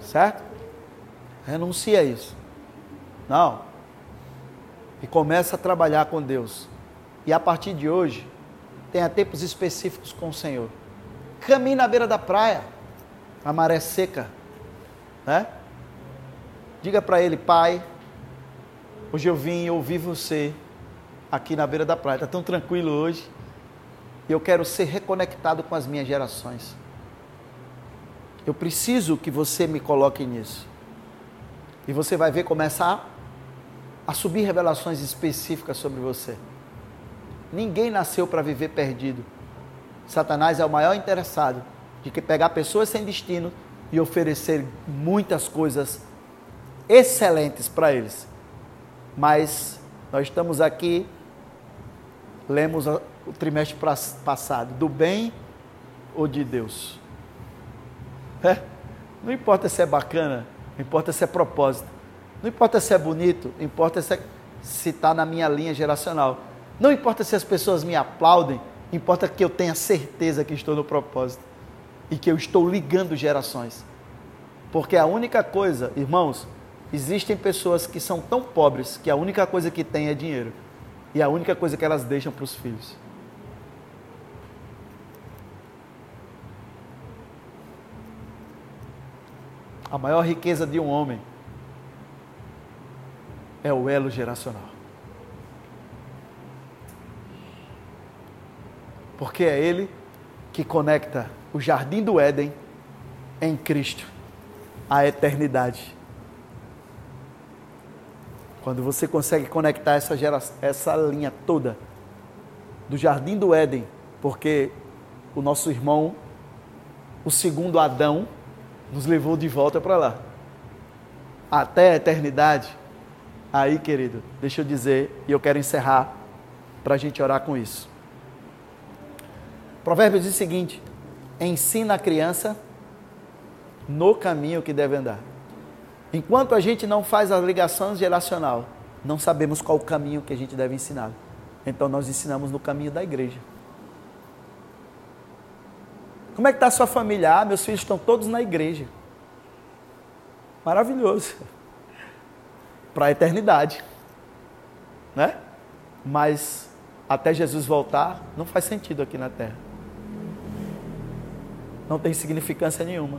Certo? Renuncia a isso. Não. E começa a trabalhar com Deus. E a partir de hoje, tenha tempos específicos com o Senhor. Caminhe na beira da praia, a maré seca, né? Diga para ele, pai, hoje eu vim ouvir você aqui na beira da praia. Está tão tranquilo hoje. E eu quero ser reconectado com as minhas gerações. Eu preciso que você me coloque nisso. E você vai ver começar a subir revelações específicas sobre você. Ninguém nasceu para viver perdido. Satanás é o maior interessado de que pegar pessoas sem destino e oferecer muitas coisas excelentes para eles. Mas nós estamos aqui, lemos o trimestre passado, do bem ou de Deus. É? Não importa se é bacana, não importa se é propósito, não importa se é bonito, importa se está na minha linha geracional. Não importa se as pessoas me aplaudem, importa que eu tenha certeza que estou no propósito e que eu estou ligando gerações. Porque a única coisa, irmãos, existem pessoas que são tão pobres que a única coisa que têm é dinheiro. E a única coisa que elas deixam para os filhos. A maior riqueza de um homem é o elo geracional. porque é Ele que conecta o jardim do Éden em Cristo à eternidade. Quando você consegue conectar essa, essa linha toda do jardim do Éden, porque o nosso irmão, o segundo Adão, nos levou de volta para lá, até a eternidade. Aí, querido, deixa eu dizer, e eu quero encerrar para a gente orar com isso. Provérbios diz o seguinte: ensina a criança no caminho que deve andar. Enquanto a gente não faz a ligação geracional, não sabemos qual o caminho que a gente deve ensinar. Então nós ensinamos no caminho da igreja. Como é que está a sua família? Ah, meus filhos estão todos na igreja. Maravilhoso. [laughs] Para a eternidade. Né? Mas até Jesus voltar, não faz sentido aqui na terra não tem significância nenhuma.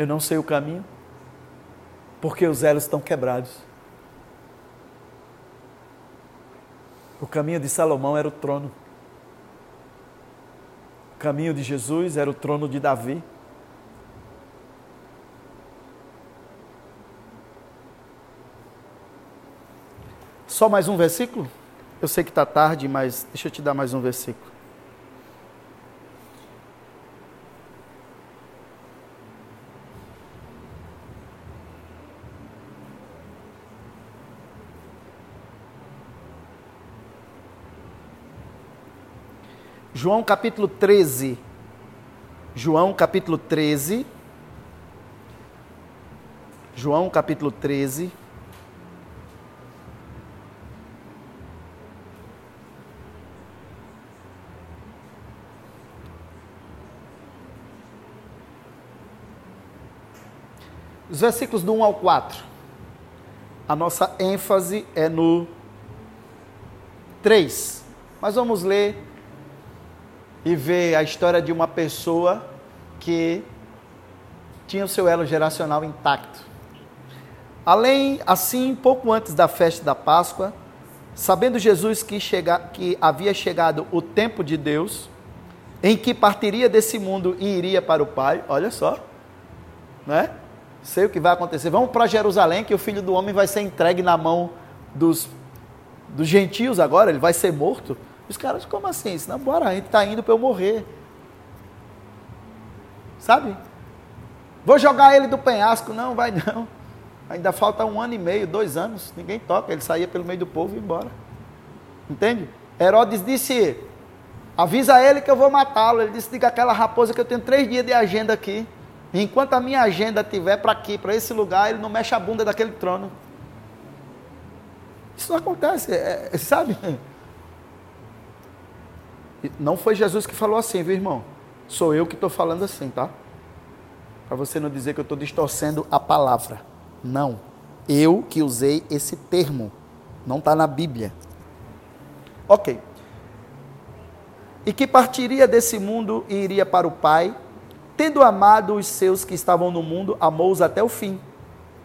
Eu não sei o caminho, porque os elos estão quebrados. O caminho de Salomão era o trono. O caminho de Jesus era o trono de Davi. Só mais um versículo? Eu sei que está tarde, mas deixa eu te dar mais um versículo. João capítulo 13. João capítulo 13. João capítulo 13. Os versículos do 1 ao 4. A nossa ênfase é no 3. Mas vamos ler e ver a história de uma pessoa que tinha o seu elo geracional intacto. Além, assim, pouco antes da festa da Páscoa, sabendo Jesus que, chega, que havia chegado o tempo de Deus, em que partiria desse mundo e iria para o Pai, olha só, né? Sei o que vai acontecer. Vamos para Jerusalém, que o filho do homem vai ser entregue na mão dos, dos gentios agora, ele vai ser morto. Os caras, como assim? Não, bora, a gente está indo para eu morrer. Sabe? Vou jogar ele do penhasco. Não, vai não. Ainda falta um ano e meio, dois anos. Ninguém toca. Ele saía pelo meio do povo e ia embora. Entende? Herodes disse: avisa ele que eu vou matá-lo. Ele disse: diga aquela raposa que eu tenho três dias de agenda aqui. enquanto a minha agenda estiver para aqui, para esse lugar, ele não mexe a bunda daquele trono. Isso não acontece, é, é sabe? Não foi Jesus que falou assim, viu, irmão? Sou eu que estou falando assim, tá? Para você não dizer que eu estou distorcendo a palavra. Não. Eu que usei esse termo. Não está na Bíblia. Ok. E que partiria desse mundo e iria para o Pai, tendo amado os seus que estavam no mundo, amou-os até o fim.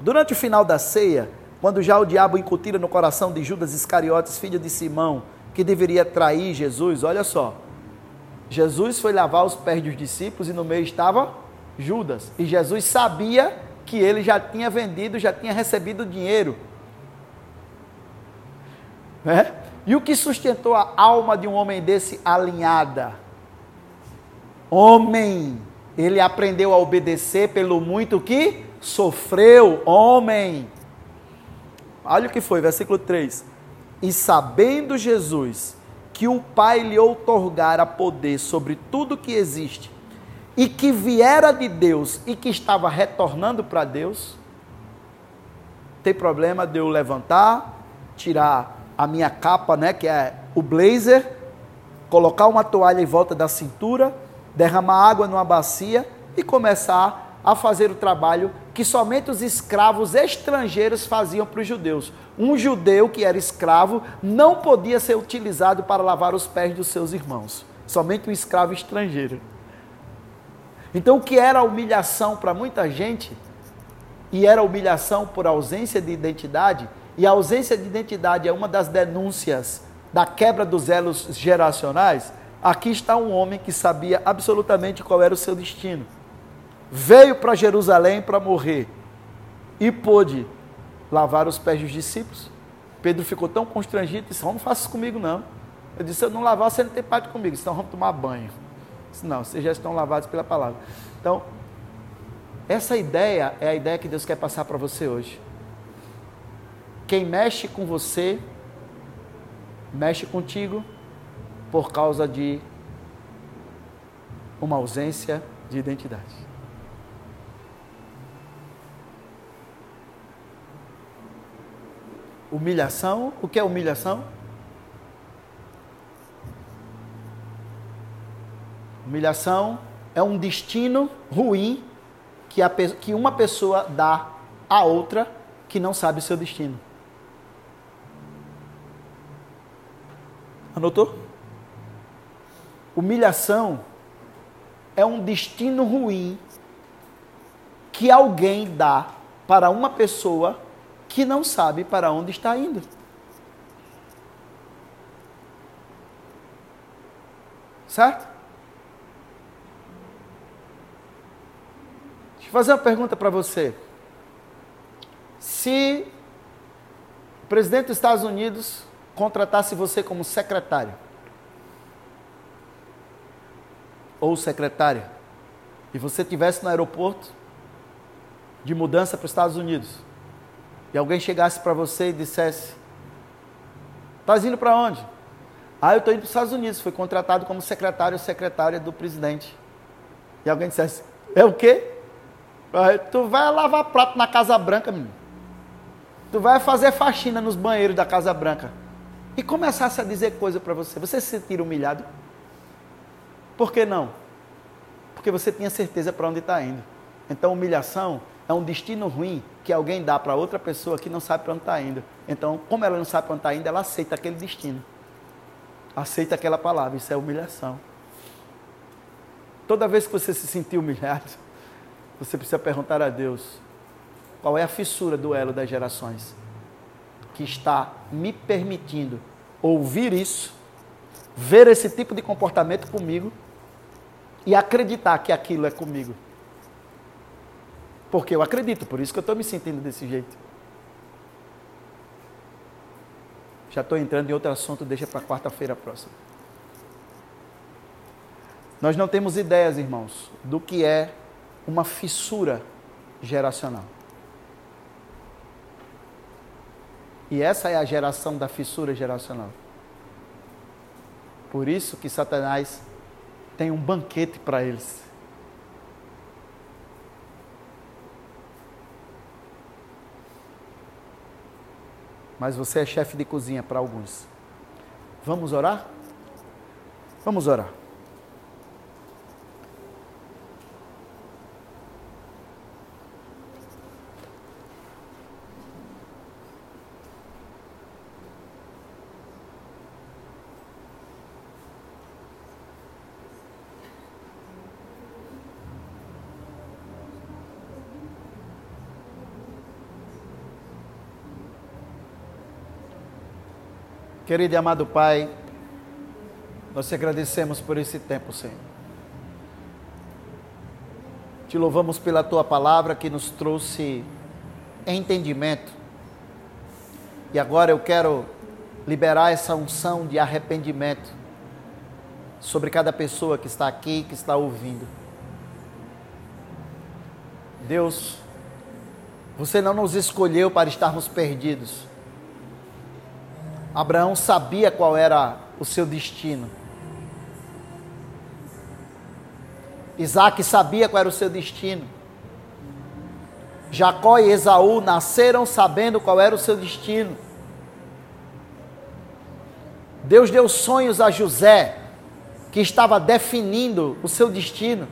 Durante o final da ceia, quando já o diabo incutira no coração de Judas Iscariotes, filho de Simão, que deveria trair Jesus, olha só. Jesus foi lavar os pés dos discípulos e no meio estava Judas. E Jesus sabia que ele já tinha vendido, já tinha recebido dinheiro. Né? E o que sustentou a alma de um homem desse alinhada? Homem, ele aprendeu a obedecer pelo muito que sofreu. Homem. Olha o que foi, versículo 3. E sabendo Jesus que o Pai lhe outorgara poder sobre tudo que existe, e que viera de Deus e que estava retornando para Deus, tem problema de eu levantar, tirar a minha capa, né, que é o blazer, colocar uma toalha em volta da cintura, derramar água numa bacia e começar a fazer o trabalho que somente os escravos estrangeiros faziam para os judeus. Um judeu que era escravo não podia ser utilizado para lavar os pés dos seus irmãos, somente um escravo estrangeiro. Então, o que era humilhação para muita gente, e era humilhação por ausência de identidade, e a ausência de identidade é uma das denúncias da quebra dos elos geracionais, aqui está um homem que sabia absolutamente qual era o seu destino veio para Jerusalém para morrer e pôde lavar os pés dos discípulos. Pedro ficou tão constrangido disse: Não faça isso comigo, não. Eu disse: Se eu não lavar, você não tem parte comigo, senão vamos tomar banho. disse, não, vocês já estão lavados pela palavra. Então, essa ideia é a ideia que Deus quer passar para você hoje. Quem mexe com você, mexe contigo por causa de uma ausência de identidade. Humilhação, o que é humilhação? Humilhação é um destino ruim que, a, que uma pessoa dá a outra que não sabe o seu destino. Anotou? Humilhação é um destino ruim que alguém dá para uma pessoa que não sabe para onde está indo. Certo? Deixa eu fazer uma pergunta para você. Se o presidente dos Estados Unidos contratasse você como secretário ou secretária e você estivesse no aeroporto de mudança para os Estados Unidos e alguém chegasse para você e dissesse: Estás indo para onde? Ah, eu estou indo para os Estados Unidos, fui contratado como secretário ou secretária do presidente. E alguém dissesse: É o quê? Ah, tu vai lavar prato na Casa Branca, menino. Tu vai fazer faxina nos banheiros da Casa Branca. E começasse a dizer coisa para você. Você se sentir humilhado? Por que não? Porque você tinha certeza para onde está indo. Então, humilhação é um destino ruim que alguém dá para outra pessoa que não sabe para onde está indo. Então, como ela não sabe para onde está indo, ela aceita aquele destino. Aceita aquela palavra. Isso é humilhação. Toda vez que você se sentir humilhado, [laughs] você precisa perguntar a Deus qual é a fissura do elo das gerações que está me permitindo ouvir isso, ver esse tipo de comportamento comigo e acreditar que aquilo é comigo. Porque eu acredito, por isso que eu estou me sentindo desse jeito. Já estou entrando em outro assunto, deixa para quarta-feira próxima. Nós não temos ideias, irmãos, do que é uma fissura geracional. E essa é a geração da fissura geracional. Por isso que Satanás tem um banquete para eles. Mas você é chefe de cozinha para alguns. Vamos orar? Vamos orar. Querido e amado Pai, nós te agradecemos por esse tempo, Senhor. Te louvamos pela tua palavra que nos trouxe entendimento. E agora eu quero liberar essa unção de arrependimento sobre cada pessoa que está aqui, que está ouvindo. Deus, você não nos escolheu para estarmos perdidos Abraão sabia qual era o seu destino. Isaac sabia qual era o seu destino. Jacó e Esaú nasceram sabendo qual era o seu destino. Deus deu sonhos a José, que estava definindo o seu destino.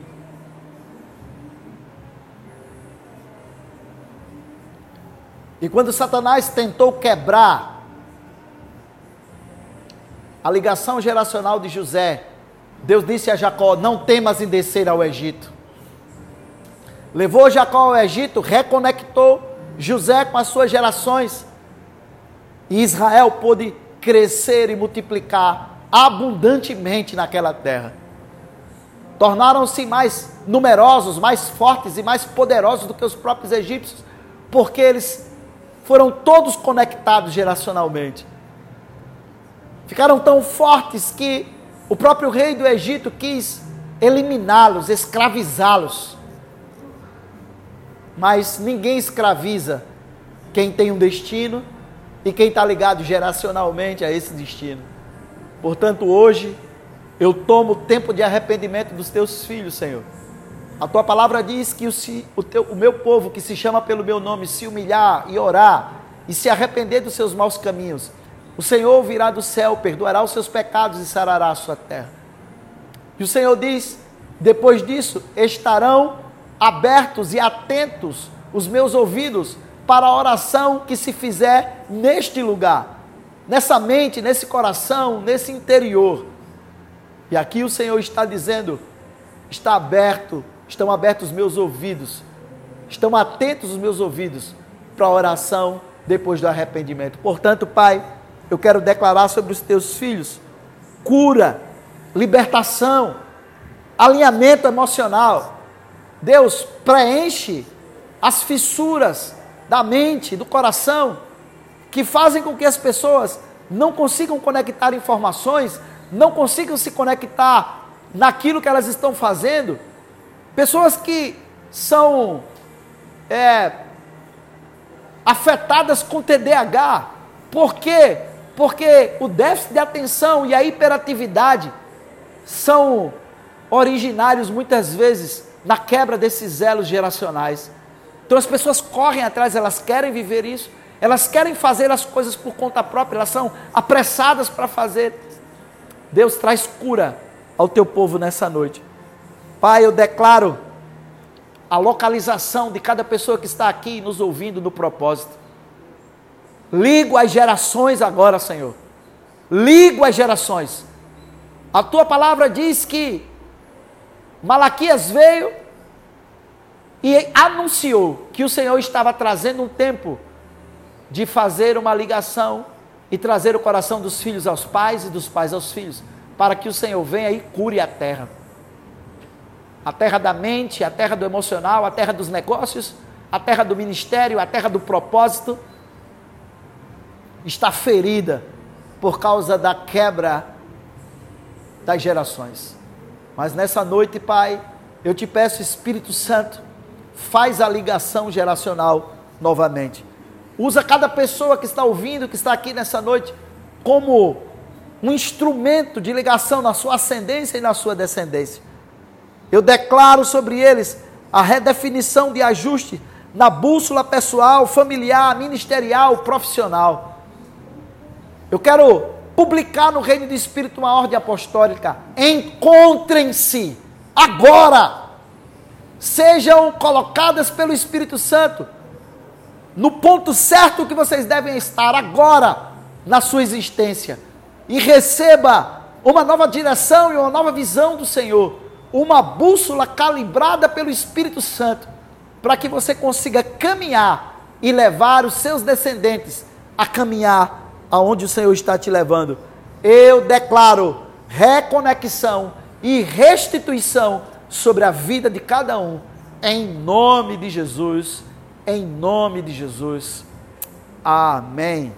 E quando Satanás tentou quebrar a ligação geracional de José, Deus disse a Jacó: Não temas em descer ao Egito. Levou Jacó ao Egito, reconectou José com as suas gerações. E Israel pôde crescer e multiplicar abundantemente naquela terra. Tornaram-se mais numerosos, mais fortes e mais poderosos do que os próprios egípcios, porque eles foram todos conectados geracionalmente ficaram tão fortes que o próprio rei do Egito quis eliminá-los, escravizá-los. Mas ninguém escraviza quem tem um destino e quem está ligado geracionalmente a esse destino. Portanto, hoje eu tomo tempo de arrependimento dos teus filhos, Senhor. A tua palavra diz que o, o, teu, o meu povo que se chama pelo meu nome se humilhar e orar e se arrepender dos seus maus caminhos o Senhor virá do céu, perdoará os seus pecados e sarará a sua terra. E o Senhor diz: depois disso estarão abertos e atentos os meus ouvidos para a oração que se fizer neste lugar, nessa mente, nesse coração, nesse interior. E aqui o Senhor está dizendo: está aberto, estão abertos os meus ouvidos, estão atentos os meus ouvidos para a oração depois do arrependimento. Portanto, Pai, eu quero declarar sobre os teus filhos cura, libertação, alinhamento emocional. Deus preenche as fissuras da mente, do coração, que fazem com que as pessoas não consigam conectar informações, não consigam se conectar naquilo que elas estão fazendo. Pessoas que são é, afetadas com TDAH. Por quê? Porque o déficit de atenção e a hiperatividade são originários muitas vezes na quebra desses elos geracionais. Então as pessoas correm atrás, elas querem viver isso, elas querem fazer as coisas por conta própria, elas são apressadas para fazer. Deus traz cura ao teu povo nessa noite. Pai, eu declaro a localização de cada pessoa que está aqui nos ouvindo no propósito. Ligo as gerações agora, Senhor. Ligo as gerações. A tua palavra diz que Malaquias veio e anunciou que o Senhor estava trazendo um tempo de fazer uma ligação e trazer o coração dos filhos aos pais e dos pais aos filhos, para que o Senhor venha e cure a terra. A terra da mente, a terra do emocional, a terra dos negócios, a terra do ministério, a terra do propósito, está ferida por causa da quebra das gerações. Mas nessa noite, Pai, eu te peço, Espírito Santo, faz a ligação geracional novamente. Usa cada pessoa que está ouvindo, que está aqui nessa noite, como um instrumento de ligação na sua ascendência e na sua descendência. Eu declaro sobre eles a redefinição de ajuste na bússola pessoal, familiar, ministerial, profissional. Eu quero publicar no reino do Espírito uma ordem apostólica. Encontrem-se agora. Sejam colocadas pelo Espírito Santo no ponto certo que vocês devem estar agora na sua existência e receba uma nova direção e uma nova visão do Senhor, uma bússola calibrada pelo Espírito Santo, para que você consiga caminhar e levar os seus descendentes a caminhar aonde o Senhor está te levando. Eu declaro reconexão e restituição sobre a vida de cada um, em nome de Jesus em nome de Jesus. Amém.